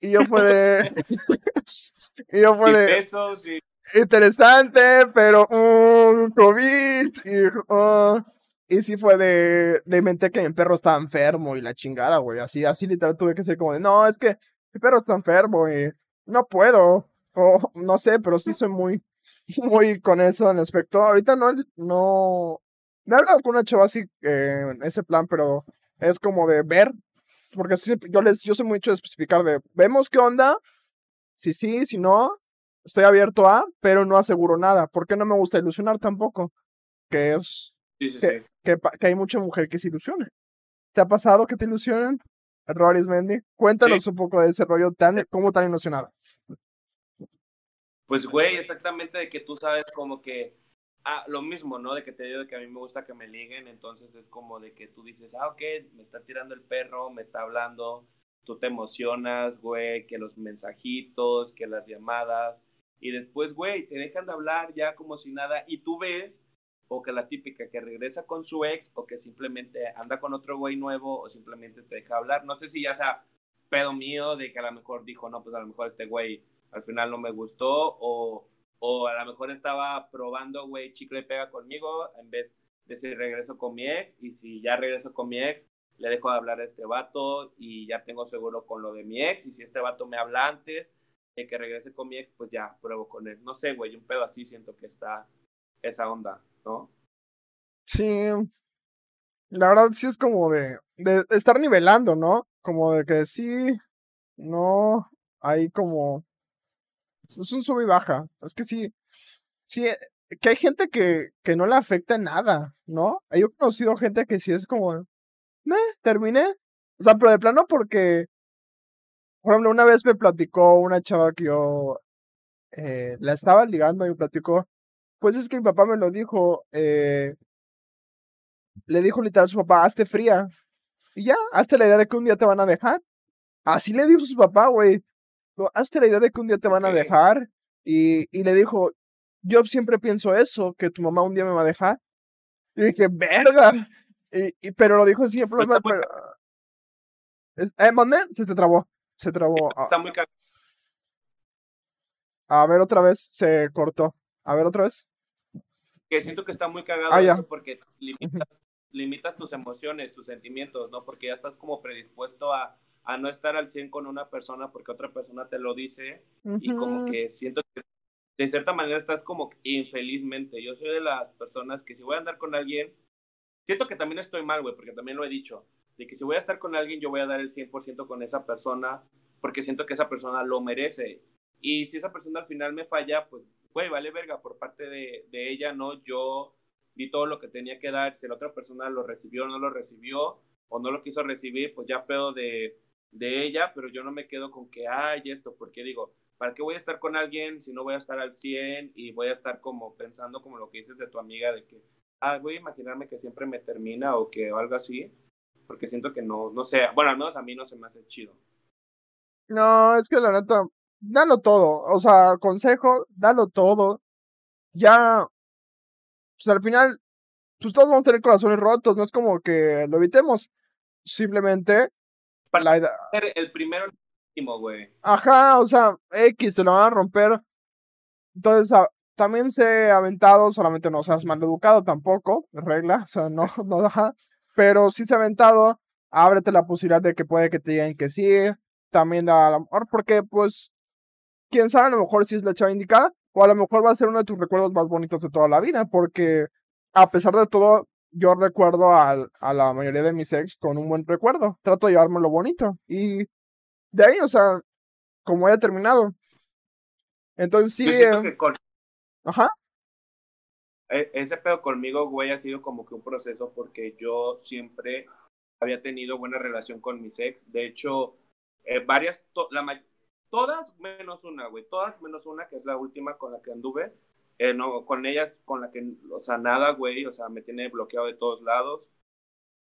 Y yo fue de, [laughs] y yo fue de, interesante, pero un COVID. Y, uh, y sí fue de, de mente que mi perro está enfermo y la chingada, güey. Así, así literal tuve que ser como de, no, es que mi perro está enfermo y no puedo. O no sé, pero sí soy muy, [laughs] muy con eso en aspecto. Ahorita no, no. Me he hablado con una chava así eh, en ese plan, pero es como de ver. Porque yo les, yo soy mucho de especificar de, vemos qué onda, si sí, si no, estoy abierto a, pero no aseguro nada, porque no me gusta ilusionar tampoco, que es que, Que, hay mucha mujer que se ilusiona. ¿Te ha pasado que te ilusionen? Roris Mendy, cuéntanos un poco de ese rollo tan, ¿cómo tan ilusionado? Pues, güey, exactamente de que tú sabes como que, ah, lo mismo, ¿no? De que te digo que a mí me gusta que me liguen, entonces es como de que tú dices, ah, ok, me está tirando el perro, me está hablando, tú te emocionas, güey, que los mensajitos, que las llamadas, y después, güey, te dejan de hablar ya como si nada, y tú ves, o que la típica que regresa con su ex, o que simplemente anda con otro güey nuevo, o simplemente te deja hablar, no sé si ya sea pedo mío de que a lo mejor dijo, no, pues a lo mejor este güey al final no me gustó, o, o a lo mejor estaba probando, güey, chicle pega conmigo, en vez de si regreso con mi ex, y si ya regreso con mi ex, le dejo de hablar a este vato y ya tengo seguro con lo de mi ex. Y si este vato me habla antes de que regrese con mi ex, pues ya pruebo con él. No sé, güey, un pedo así siento que está esa onda, ¿no? Sí. La verdad sí es como de, de estar nivelando, ¿no? Como de que sí, no, hay como... Es un sub y baja. Es que sí, sí, que hay gente que, que no le afecta nada, ¿no? Hay conocido gente que sí es como, me terminé. O sea, pero de plano porque, por ejemplo, una vez me platicó una chava que yo eh, la estaba ligando y me platicó, pues es que mi papá me lo dijo, eh, le dijo literal a su papá, hazte fría. Y ya, hazte la idea de que un día te van a dejar. Así le dijo su papá, güey. Hazte la idea de que un día te van a dejar. Y, y le dijo, yo siempre pienso eso, que tu mamá un día me va a dejar. Y dije, verga. Y, pero lo dijo siempre. Pero, ¿Eh, mandé? Se te trabó. Se trabó. Está muy cagado. A ver, otra vez se cortó. A ver, otra vez. Que siento que está muy cagado ah, eso porque limitas, tus emociones, tus sentimientos, ¿no? Porque ya estás como predispuesto a, a no estar al 100 con una persona porque otra persona te lo dice y como que siento que de cierta manera estás como infelizmente. Yo soy de las personas que si voy a andar con alguien, siento que también estoy mal, güey, porque también lo he dicho, de que si voy a estar con alguien, yo voy a dar el 100% con esa persona, porque siento que esa persona lo merece. Y si esa persona al final me falla, pues, güey, vale verga por parte de, de ella, ¿no? Yo di todo lo que tenía que dar, si la otra persona lo recibió o no lo recibió, o no lo quiso recibir, pues ya pedo de, de ella, pero yo no me quedo con que, ay, esto, porque digo, ¿para qué voy a estar con alguien si no voy a estar al 100 y voy a estar como pensando como lo que dices de tu amiga, de que, ah, voy a imaginarme que siempre me termina o que o algo así, porque siento que no, no sé, bueno, al menos a mí no se me hace chido. No, es que la neta, dalo todo, o sea, consejo, dalo todo. Ya, pues al final, pues todos vamos a tener corazones rotos, no es como que lo evitemos, simplemente... Para la ser el primero güey. Ajá, o sea, X, se lo van a romper. Entonces, también sé aventado, solamente no seas mal educado tampoco, regla, o sea, no, [laughs] no deja, pero sí se aventado, ábrete la posibilidad de que puede que te digan que sí, también a lo mejor, porque pues, quién sabe, a lo mejor sí es la chava indicada, o a lo mejor va a ser uno de tus recuerdos más bonitos de toda la vida, porque a pesar de todo, yo recuerdo a, a la mayoría de mis ex con un buen recuerdo, trato de llevarme lo bonito, y de ahí, o sea, como haya terminado. Entonces sí. Ajá. E, ese pedo conmigo, güey, ha sido como que un proceso porque yo siempre había tenido buena relación con mis ex. De hecho, eh, varias, la todas menos una, güey, todas menos una, que es la última con la que anduve. Eh, no, con ellas, con la que, o sea, nada, güey, o sea, me tiene bloqueado de todos lados.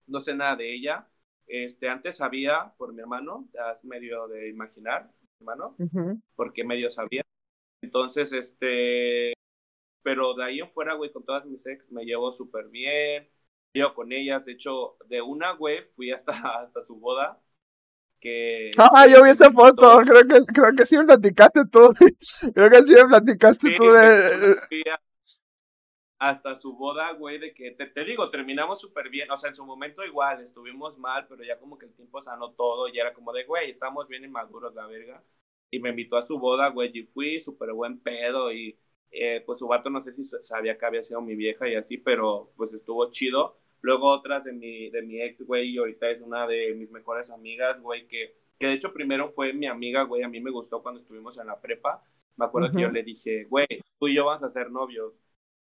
No sé nada de ella. Este, antes sabía por mi hermano, ya es medio de imaginar, hermano, porque medio sabía. Entonces, este, pero de ahí en fuera, güey, con todas mis ex me llevo súper bien, yo con ellas, de hecho, de una, güey, fui hasta, [laughs] hasta su boda, que... [laughs] Ah, yo vi esa foto, creo que, creo que sí me platicaste tú, [laughs] creo que sí me platicaste tú de... Hasta su boda, güey, de que, te, te digo, terminamos súper bien, o sea, en su momento igual, estuvimos mal, pero ya como que el tiempo sanó todo, y era como de, güey, estamos bien inmaduros, la verga, y me invitó a su boda, güey, y fui súper buen pedo, y eh, pues su vato no sé si sabía que había sido mi vieja y así, pero pues estuvo chido. Luego otras de mi, de mi ex, güey, y ahorita es una de mis mejores amigas, güey, que, que de hecho primero fue mi amiga, güey, a mí me gustó cuando estuvimos en la prepa. Me acuerdo que yo le dije, güey, tú y yo vamos a ser novios.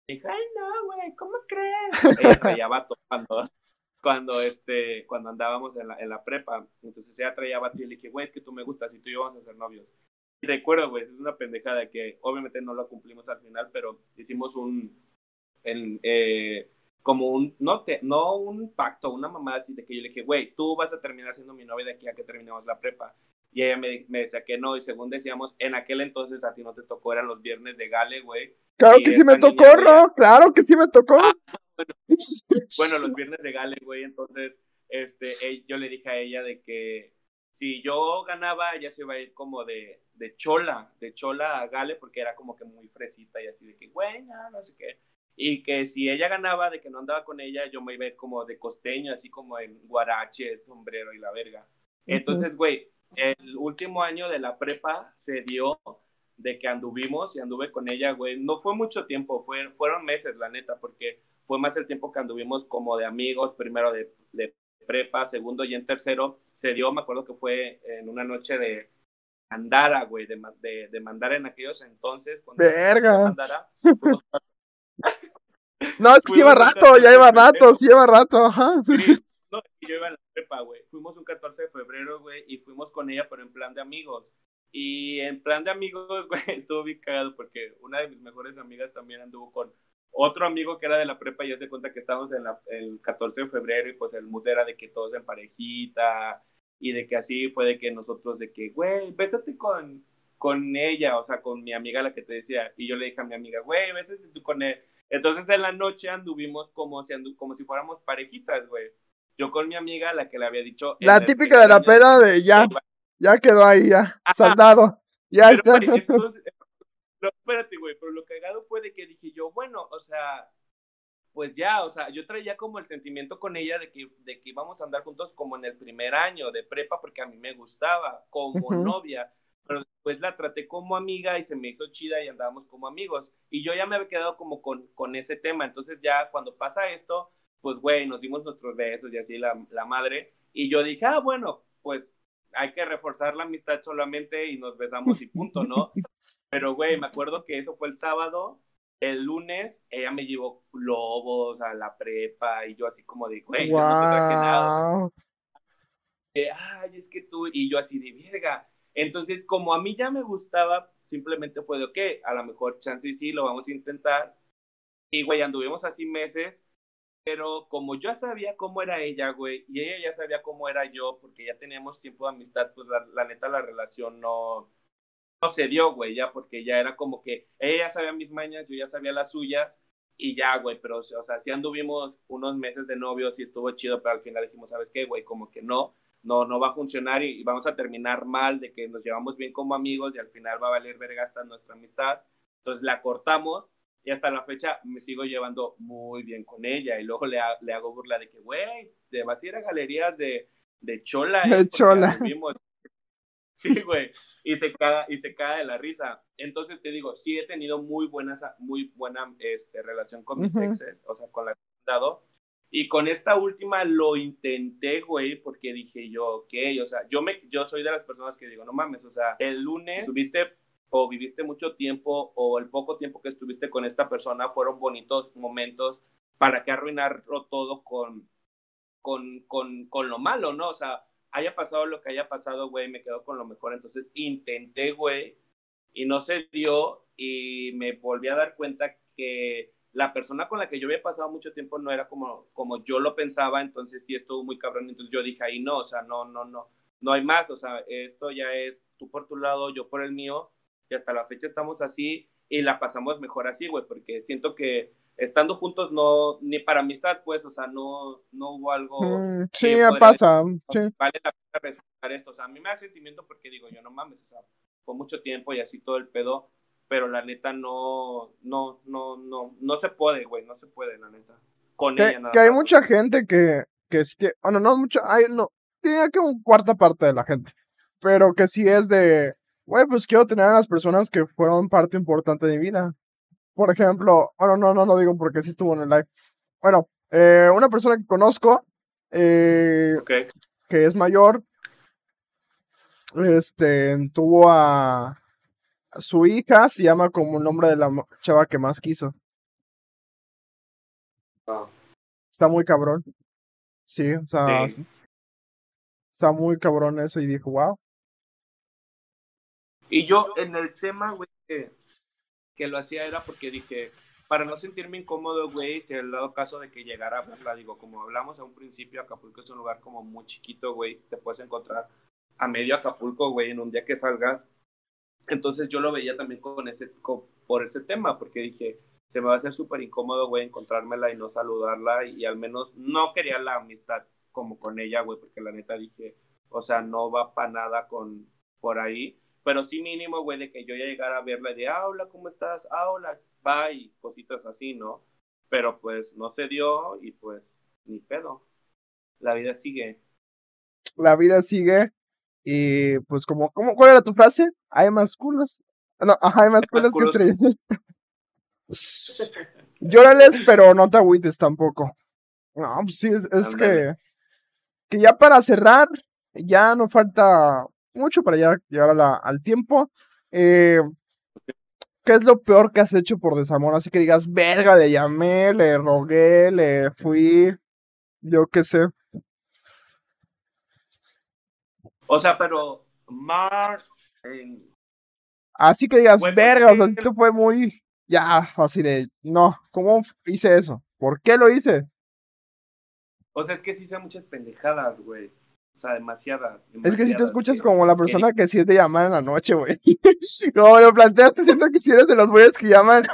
Y dije, ay, no, güey, ¿cómo crees? [laughs] Ella traía vato cuando, cuando, este, cuando andábamos en la, en la prepa. Entonces ella traía vato y le dije, güey, es que tú me gustas y tú y yo vamos a ser novios recuerdo, güey, es una pendejada que obviamente no lo cumplimos al final, pero hicimos un, en, eh, como un, no, te, no un pacto, una mamá así de que yo le dije, güey, tú vas a terminar siendo mi novia de aquí a que terminemos la prepa. Y ella me, me, decía que no, y según decíamos, en aquel entonces a ti no te tocó, eran los viernes de Gale, güey. Claro que sí me tocó, ¿no? Claro que sí me tocó. Ah, bueno. los viernes de Gale, güey, entonces este, yo le dije a ella de que si yo ganaba, ella se iba a ir como de, de chola, de chola a Gale, porque era como que muy fresita y así de que, güey, no, no sé qué. Y que si ella ganaba de que no andaba con ella, yo me iba a ir como de costeño, así como en guarache, sombrero y la verga. Entonces, güey, el último año de la prepa se dio de que anduvimos y anduve con ella, güey. No fue mucho tiempo, fue, fueron meses, la neta, porque fue más el tiempo que anduvimos como de amigos, primero de, de prepa, segundo y en tercero. Se dio, me acuerdo que fue en una noche de Mandara, güey, de, de, de Mandara en aquellos entonces. Verga. Mandara, no, es que lleva rato, ya lleva rato, sí lleva rato, ajá. no, yo iba en la prepa, güey. Fuimos un 14 de febrero, güey, y fuimos con ella, pero en plan de amigos. Y en plan de amigos, [laughs] güey, estuvo bien cagado porque una de mis mejores amigas también anduvo con otro amigo que era de la prepa y yo se cuenta que estábamos en la, el 14 de febrero y pues el mood era de que todos en parejita y de que así fue de que nosotros de que, güey, bésate con, con ella, o sea, con mi amiga la que te decía. Y yo le dije a mi amiga, güey, bésate tú con él. Entonces en la noche anduvimos como si, andu como si fuéramos parejitas, güey. Yo con mi amiga, la que le había dicho. La típica de la peda de ya, ya quedó ahí, ya, saldado. Ya está. [laughs] no, espérate, güey, pero lo cagado fue de que dije yo, bueno, o sea, pues ya, o sea, yo traía como el sentimiento con ella de que, de que íbamos a andar juntos como en el primer año de prepa porque a mí me gustaba como novia pero después la traté como amiga y se me hizo chida y andábamos como amigos. Y yo ya me había quedado como con, con ese tema. Entonces ya cuando pasa esto, pues güey, nos dimos nuestros besos y así la, la madre. Y yo dije, ah, bueno, pues hay que reforzar la amistad solamente y nos besamos y punto, ¿no? [laughs] Pero güey, me acuerdo que eso fue el sábado. El lunes ella me llevó globos a la prepa y yo así como de, güey, yo no te traje nada. Ay, es que tú, y yo así de, verga entonces, como a mí ya me gustaba, simplemente fue de, ok, a lo mejor chance y sí, lo vamos a intentar. Y, güey, anduvimos así meses, pero como yo sabía cómo era ella, güey, y ella ya sabía cómo era yo, porque ya teníamos tiempo de amistad, pues la, neta la relación no, no se dio, güey, ya, porque ya era como que ella ya sabía mis mañas, yo ya sabía las suyas, y ya, güey, pero, o sea, sí anduvimos unos meses de novios y estuvo chido, pero al final dijimos, ¿sabes qué, güey? Como que no no, no va a funcionar y, vamos a terminar mal de que nos llevamos bien como amigos y al final va a valer verga hasta nuestra amistad. Entonces la cortamos y hasta la fecha me sigo llevando muy bien con ella y luego le, le hago burla de que, güey, te vas a ir a galerías de, de chola. De ¿eh? chola. [laughs] Sí, güey, y se cae y se de la risa. Entonces te digo, sí he tenido muy buena, muy buena este, relación con mis exes, o sea, con la que he dado, y con esta última lo intenté, güey, porque dije yo, ok, o sea, yo, me, yo soy de las personas que digo, no mames, o sea, el lunes subiste o viviste mucho tiempo o el poco tiempo que estuviste con esta persona fueron bonitos momentos para que arruinarlo todo con, con, con, con lo malo, ¿no? O sea, haya pasado lo que haya pasado, güey, me quedo con lo mejor. Entonces intenté, güey, y no se dio y me volví a dar cuenta que la persona con la que yo había pasado mucho tiempo no era como, como yo lo pensaba, entonces sí estuvo muy cabrón, entonces yo dije ahí no, o sea, no, no, no, no hay más, o sea, esto ya es tú por tu lado, yo por el mío, y hasta la fecha estamos así y la pasamos mejor así, güey, porque siento que estando juntos no, ni para amistad, pues, o sea, no, no hubo algo. Mm, sí, ya pasa. sí. Vale la pena respetar esto, o sea, a mí me da sentimiento porque digo, yo no mames, o sea, fue mucho tiempo y así todo el pedo, pero la neta no, no, no, no, no se puede, güey, no se puede, la neta. Con que, ella nada Que hay mucha gente que, que sí, bueno, no mucha, hay, no, tiene que un cuarta parte de la gente, pero que sí es de, güey, pues quiero tener a las personas que fueron parte importante de mi vida. Por ejemplo, bueno, no, no, no digo porque sí estuvo en el live. Bueno, eh, una persona que conozco, eh, que es mayor, este, tuvo a, su hija se llama como el nombre de la chava que más quiso. Está muy cabrón. Sí, o sea, está muy cabrón eso y dijo, wow. Y yo en el tema, güey, que, que lo hacía era porque dije, para no sentirme incómodo, güey, si el dado caso de que llegara a digo, como hablamos a un principio, Acapulco es un lugar como muy chiquito, güey, te puedes encontrar a medio Acapulco, güey, en un día que salgas. Entonces yo lo veía también con ese, por ese tema, porque dije, se me va a hacer súper incómodo, güey, encontrármela y no saludarla y al menos no quería la amistad como con ella, güey, porque la neta dije, o sea, no va para nada con por ahí, pero sí mínimo, güey, de que yo ya llegara a verla y de, ah, hola, ¿cómo estás? Ah, hola, bye, cositas así, ¿no? Pero pues no se dio y pues ni pedo. La vida sigue. La vida sigue y pues como, ¿cómo, ¿cuál era tu frase? Hay más culos. No, ajá, hay más culos, que estrellas. [laughs] Llórales, pero no te agüites tampoco. No, pues sí, es, que, que ya para cerrar, ya no falta mucho para ya llegar al tiempo. Eh, ¿Qué es lo peor que has hecho por desamor? Así que digas, verga, le llamé, le rogué, le fui, yo qué sé. O sea, pero Mar. Así que digas, verga, o sea, esto fue muy. Ya, así de. No, ¿cómo hice eso? ¿Por qué lo hice? O sea, es que sí hice muchas pendejadas, güey. O sea, demasiadas, Es que si te escuchas como la persona que sí es de llamar en la noche, güey. [laughs] como lo planteaste, siento que si eres de los güeyes que llaman,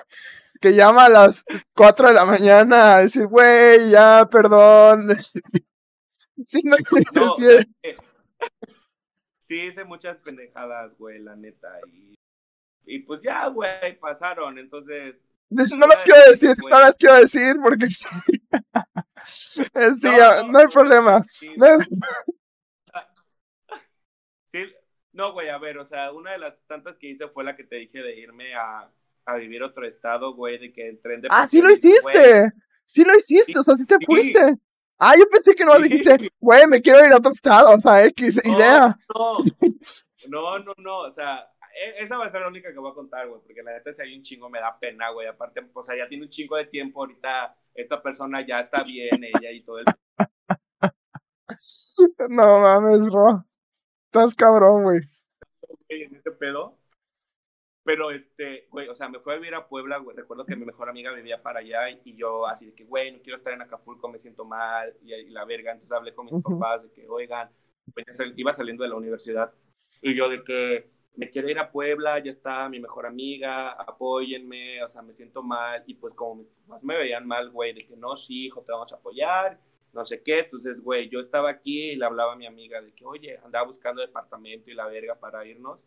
que llama a las 4 de la mañana a decir, güey, ya, perdón. [laughs] sí, no, no sí hice muchas pendejadas, güey, la neta. Y, y pues ya, güey, pasaron. Entonces, no las quiero decir, no las quiero decir porque [laughs] sí, no, hay problema. [laughs] Sí, no, güey, a ver, o sea, una de las tantas que hice fue la que te dije de irme a, a vivir otro estado, güey, de que entré en Ah, sí lo hiciste. Sí lo hiciste, o sea, sí te fuiste. Ah, yo pensé que no dijiste, güey, me quiero ir a otro estado, o sea, X idea. No, no, no, no, o sea, e, esa va a ser la única que voy a contar, güey, porque la neta si hay un chingo me da pena, güey, aparte, o sea, ya tiene un chingo de tiempo, ahorita esta persona ya está bien, ella y todo el... [laughs] No mames, bro. Estás cabrón, güey. En ese pedo. Pero este, güey, o sea, me fui a vivir a Puebla, güey. Recuerdo que mi mejor amiga vivía para allá y yo así de que, güey, no quiero estar en Acapulco, me siento mal y, la verga. Entonces hablé con mis papás de que, oigan, pues, iba saliendo de la universidad y yo de que me quiero ir a Puebla, ya está mi mejor amiga, apóyenme, o sea, me siento mal. Y pues como mis papás me veían mal, güey, de que no, sí, hijo, te vamos a apoyar no sé qué. Entonces, güey, yo estaba aquí y le hablaba a mi amiga de que, oye, andaba buscando departamento y la verga para irnos.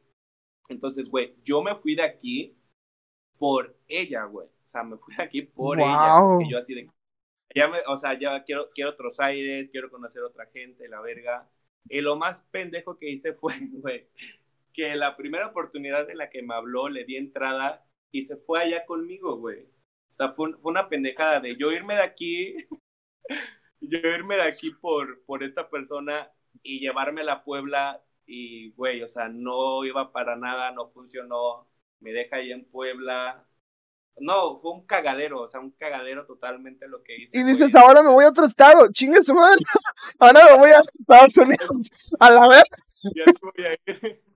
Entonces, güey, yo me fui de aquí por ella, güey. O sea, me fui de aquí por ella. Porque yo así de... Ya me, o sea, ya quiero, quiero otros aires, quiero conocer otra gente, la verga. Y lo más pendejo que hice [laughs] fue, güey, que la primera oportunidad en la que me habló le di entrada y se fue allá conmigo, güey. O sea, fue, fue una pendejada de yo irme de aquí [laughs] yo irme de aquí por, por esta persona y llevarme a la Puebla y, güey, o sea, no iba para nada, no funcionó, me deja ahí en Puebla. No, fue un cagadero, o sea, un cagadero totalmente lo que hice. Y dices, ahora me voy a otro estado, chingue su madre, [laughs] ahora me voy a Estados Unidos, a la vez. Ya estoy ahí. [laughs]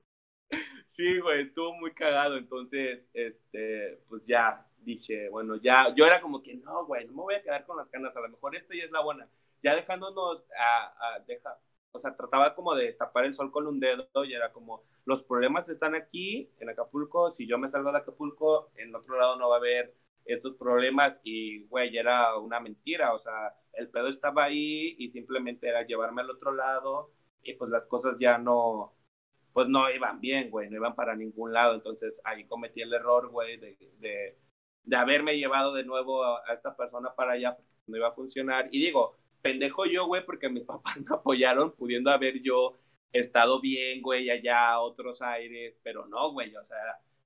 Sí, güey, estuvo muy cagado, entonces, este, pues ya, dije, bueno, ya, yo era como que, no, güey, no me voy a quedar con las ganas, a lo mejor esta ya es la buena. Ya dejándonos, a, a deja, o sea, trataba como de tapar el sol con un dedo y era como, los problemas están aquí, en Acapulco, si yo me salgo de Acapulco, en otro lado no va a haber estos problemas y, güey, era una mentira, o sea, el pedo estaba ahí y simplemente era llevarme al otro lado y pues las cosas ya no, pues no iban bien, güey, no iban para ningún lado, entonces ahí cometí el error, güey, de, de de haberme llevado de nuevo a, esta persona para allá porque no iba a funcionar. Y digo, pendejo yo, güey, porque mis [laughs] papás me apoyaron, pudiendo haber yo estado bien, güey, allá a otros aires, pero no, güey, o sea,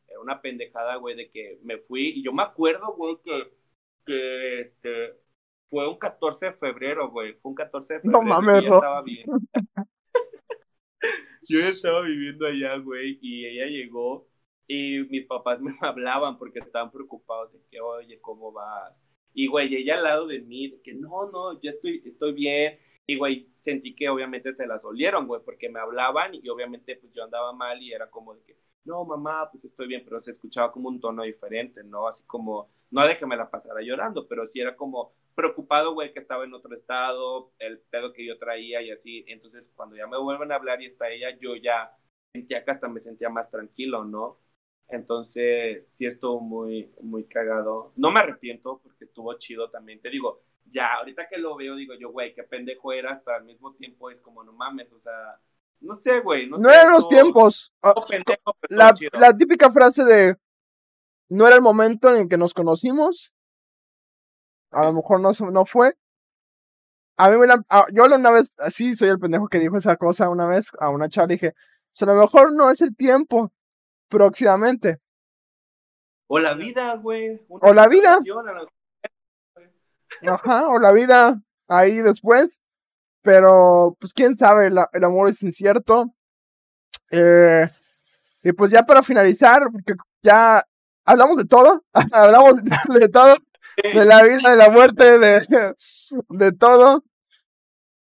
era una pendejada, güey, de que me fui. Y yo me acuerdo, güey, que, que este, fue un 14 de febrero, güey, fue un 14 de febrero. No mames, estaba bien. [laughs] yo estaba viviendo allá, güey, y ella llegó y mis papás me [laughs] hablaban porque estaban preocupados de que, oye, ¿cómo vas? Y, güey, ella al lado de mí, de que no, no, ya estoy, estoy bien. Y, güey, sentí que obviamente se las olieron, güey, porque me hablaban y obviamente pues yo andaba mal y era como de que, no, mamá, pues estoy bien, pero se escuchaba como un tono diferente, ¿no? Así como, no de que me la pasara llorando, pero sí era como preocupado, güey, que estaba en otro estado, el pedo que yo traía y así. Entonces, cuando ya me vuelven a hablar y está ella, yo ya sentía que hasta me sentía más tranquilo, ¿no? Entonces, sí estuvo muy, muy cagado. No me arrepiento porque estuvo chido también. Te digo, ya, ahorita que lo veo, digo yo, güey, qué pendejo eras, pero al mismo tiempo es como, no mames, o sea, no sé, güey. No, no eran los tiempos. Ah, la, la, típica frase de no era el momento en el que nos conocimos. A lo mejor no, no fue. A mí me la, ah, yo una vez, así soy el pendejo que dijo esa cosa una vez a una chava, dije, pues a lo mejor no es el tiempo, próximamente. O la vida, güey. O la vida. Ajá, o la vida ahí después. Pero, pues quién sabe, el amor es incierto. Eh, y pues ya para finalizar, porque ya hablamos de todo, [laughs] hablamos de, todo, de la vida, de la muerte, de, de todo.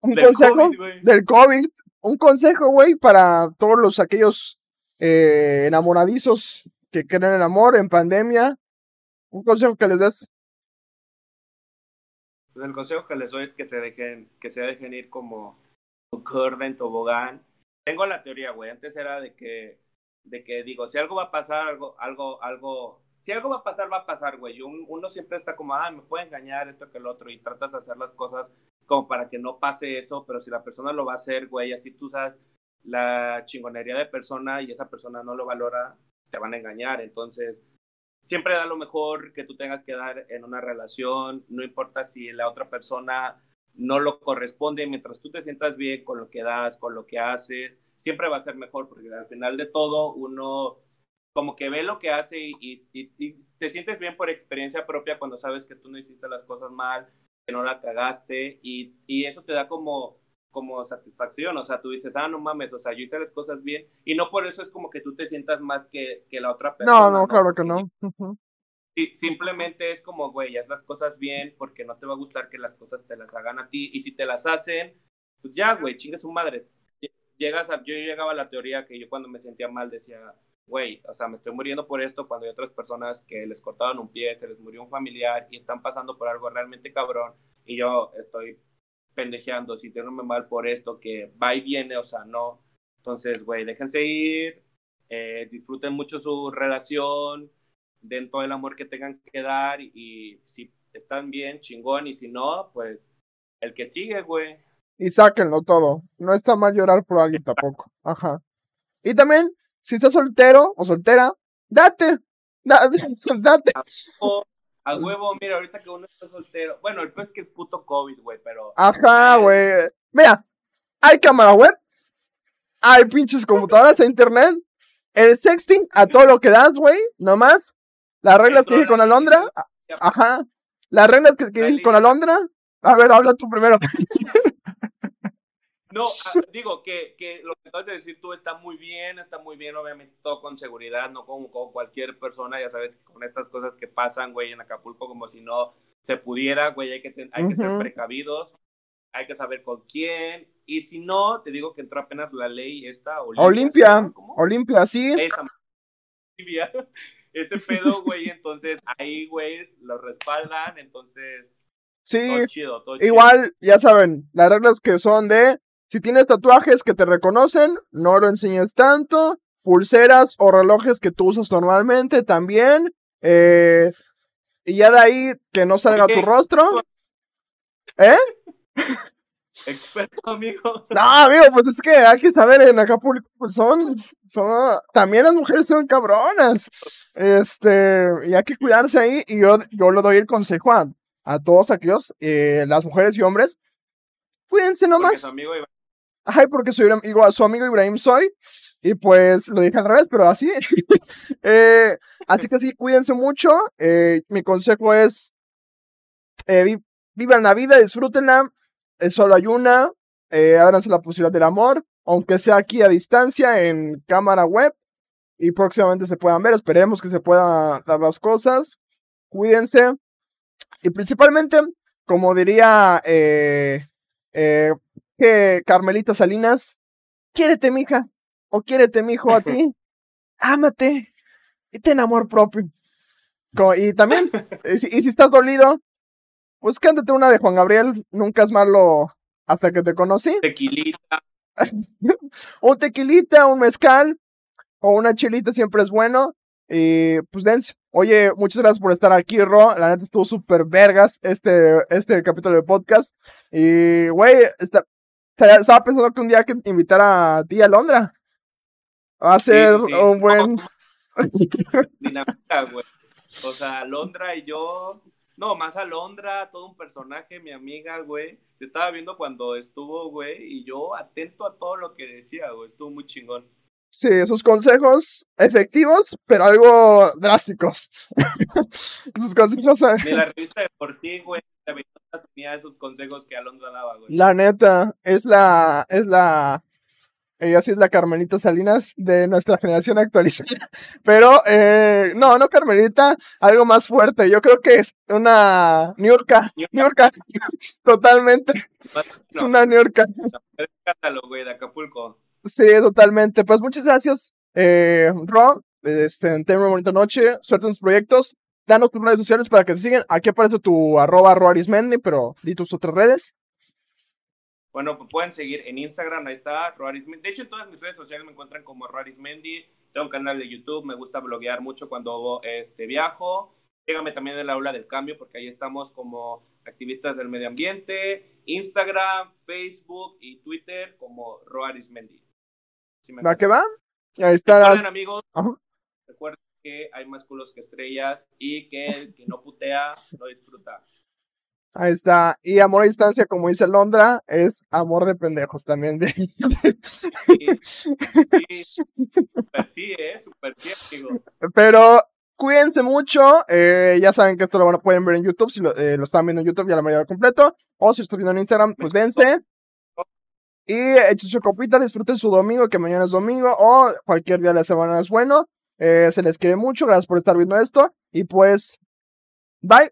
Un consejo del COVID, un consejo, güey, para todos los aquellos eh, enamoradizos que creen en amor en pandemia. Un consejo que les des. Pues el consejo que les doy es que se dejen, que se dejen ir como un en tobogán. Tengo la teoría, güey. Antes era de que, de que digo, si algo va a pasar, algo, algo, algo, si algo va a pasar, va a pasar, güey. Uno, uno siempre está como, ah, me puede engañar esto que el otro y tratas de hacer las cosas como para que no pase eso, pero si la persona lo va a hacer, güey, así tú sabes la chingonería de persona y esa persona no lo valora, te van a engañar. Entonces, siempre da lo mejor que tú tengas que dar en una relación, no importa si la otra persona no lo corresponde, mientras tú te sientas bien con lo que das, con lo que haces, siempre va a ser mejor, porque al final de todo uno como que ve lo que hace y, te sientes bien por experiencia propia cuando sabes que tú no hiciste las cosas mal, que no la cagaste y, y eso te da como como satisfacción, o sea, tú dices, ah, no mames, o sea, yo hice las cosas bien, y no por eso es como que tú te sientas más que, que la otra persona. No, no, claro que no simplemente es como, güey, haz las cosas bien porque no te va a gustar que las cosas te las hagan a ti. Y si te las hacen, pues ya, güey, chingue su madre. Llegas a, yo llegaba a la teoría que yo cuando me sentía mal decía, güey, o sea, me estoy muriendo por esto cuando hay otras personas que les cortaban un pie, se les murió un familiar y están pasando por algo realmente cabrón y yo estoy pendejeando, sintiéndome mal por esto que va y viene, o sea, no. Entonces, güey, déjense ir, eh, disfruten mucho su relación, den todo el amor que tengan que dar y si están bien, chingón, y si no, pues el que sigue, güey. Y sáquenlo todo. No está mal llorar por alguien tampoco. Ajá. Y también, si estás soltero o soltera, date. [laughs] Date. date. A huevo, mira, ahorita que uno está soltero. Bueno, el es que el puto COVID, güey, pero. Ajá, güey. Mira, hay cámara web, hay pinches computadoras, hay internet, el sexting a todo lo que das, güey, nomás las reglas que dije con Alondra. Ajá. Las reglas que, dije con Alondra. A ver, habla tú primero. [laughs] No, [laughs] ah, digo que, que, lo que acabas de decir tú está muy bien, está muy bien, obviamente todo con seguridad, no como con cualquier persona, ya sabes, con estas cosas que pasan, güey, en Acapulco, como si no se pudiera, güey, hay que, hay que ser precavidos, hay que saber con quién, y si no, te digo que entró apenas la ley esta, Olimpia, Olimpia, sí. Esa, [laughs] ese pedo, güey, entonces ahí, güey, lo respaldan, entonces... Sí, igual, ya saben, las reglas que son de, si tienes tatuajes que te reconocen, no lo enseñes tanto, pulseras o relojes que tú usas normalmente también, eh, y ya de ahí que no salga tu rostro. ¿Eh? Experto, amigo. No, amigo, pues es que hay que saber en Acapulco, pues son, son, también las mujeres son cabronas. Este, y hay que cuidarse ahí. Y yo, yo le doy el consejo a, a todos aquellos, eh, las mujeres y hombres, cuídense nomás. Porque Ay, porque soy igual, su amigo Ibrahim soy. Y pues lo dije al revés, pero así. [laughs] eh, así que sí, cuídense mucho. Eh, mi consejo es, eh, vivan la vida, disfrútenla solo hay una, eh, ábranse la posibilidad del amor, aunque sea aquí a distancia en cámara web y próximamente se puedan ver, esperemos que se puedan dar las cosas, cuídense y principalmente, como diría eh, eh, que Carmelita Salinas, quiérete mija o quiérete mijo a [laughs] ti, ámate y ten amor propio. y también, [laughs] y si, estás dolido, pues cántate una de Juan Gabriel, nunca es malo hasta que te conocí. Tequilita. [laughs] un tequilita, un mezcal o una chilita siempre es bueno. Y pues dense. Oye, muchas gracias por estar aquí, Ro. La neta estuvo súper vergas este, este capítulo de podcast. Y, güey, estaba pensando que un día que invitar a ti a Londra. Va a ser un buen. [laughs] Dinamita, güey. O sea, Londra y yo. No, más a Londra, todo un personaje, mi amiga, güey. Se estaba viendo cuando estuvo, güey, y yo atento a todo lo que decía, güey. Estuvo muy chingón. Sí, sus consejos efectivos, pero algo drásticos. [laughs] sus consejos. Ni la revista de por sí, güey, tenía esos consejos que Alondra daba, güey. La neta, es la, es la, ella sí es la Carmelita Salinas de nuestra generación actualizada. [laughs] Pero, eh, no, no Carmelita, algo más fuerte. Yo creo que es una Niurka. Niurka. [laughs] Totalmente. Es una Niurka. güey, de Acapulco. Sí, totalmente. Pues muchas gracias, eh, Ron. Este, ten una bonita noche. Suerte en tus proyectos. Danos tus redes sociales para que te sigan. Aquí aparece tu arroba Roarismendi, pero di tus otras redes. Bueno, pues pueden seguir en Instagram, ahí está, Roarismendi. De hecho, en todas mis redes sociales me encuentran como Roarismendi. Tengo un canal de YouTube, me gusta bloguear mucho cuando este, viajo. Síganme también en la aula del cambio, porque ahí estamos como activistas del medio ambiente. Instagram, Facebook y Twitter como Roarismendi. ¿Va que va? Ahí está. Recuerden, amigos, recuerden que hay más culos que estrellas y que el que no putea no disfruta. Ahí está. Y amor a distancia, como dice Londra, es amor de pendejos también. De... Sí, super sí, ¿eh? Super sí, amigo. Pero cuídense mucho. Eh, ya saben que esto lo pueden ver en YouTube. Si lo, eh, lo están viendo en YouTube, ya la mayoría completo. O si lo están viendo en Instagram, pues dense. Y echen su copita, disfruten su domingo, que mañana es domingo, o cualquier día de la semana es bueno. Eh, se les quiere mucho, gracias por estar viendo esto. Y pues, bye.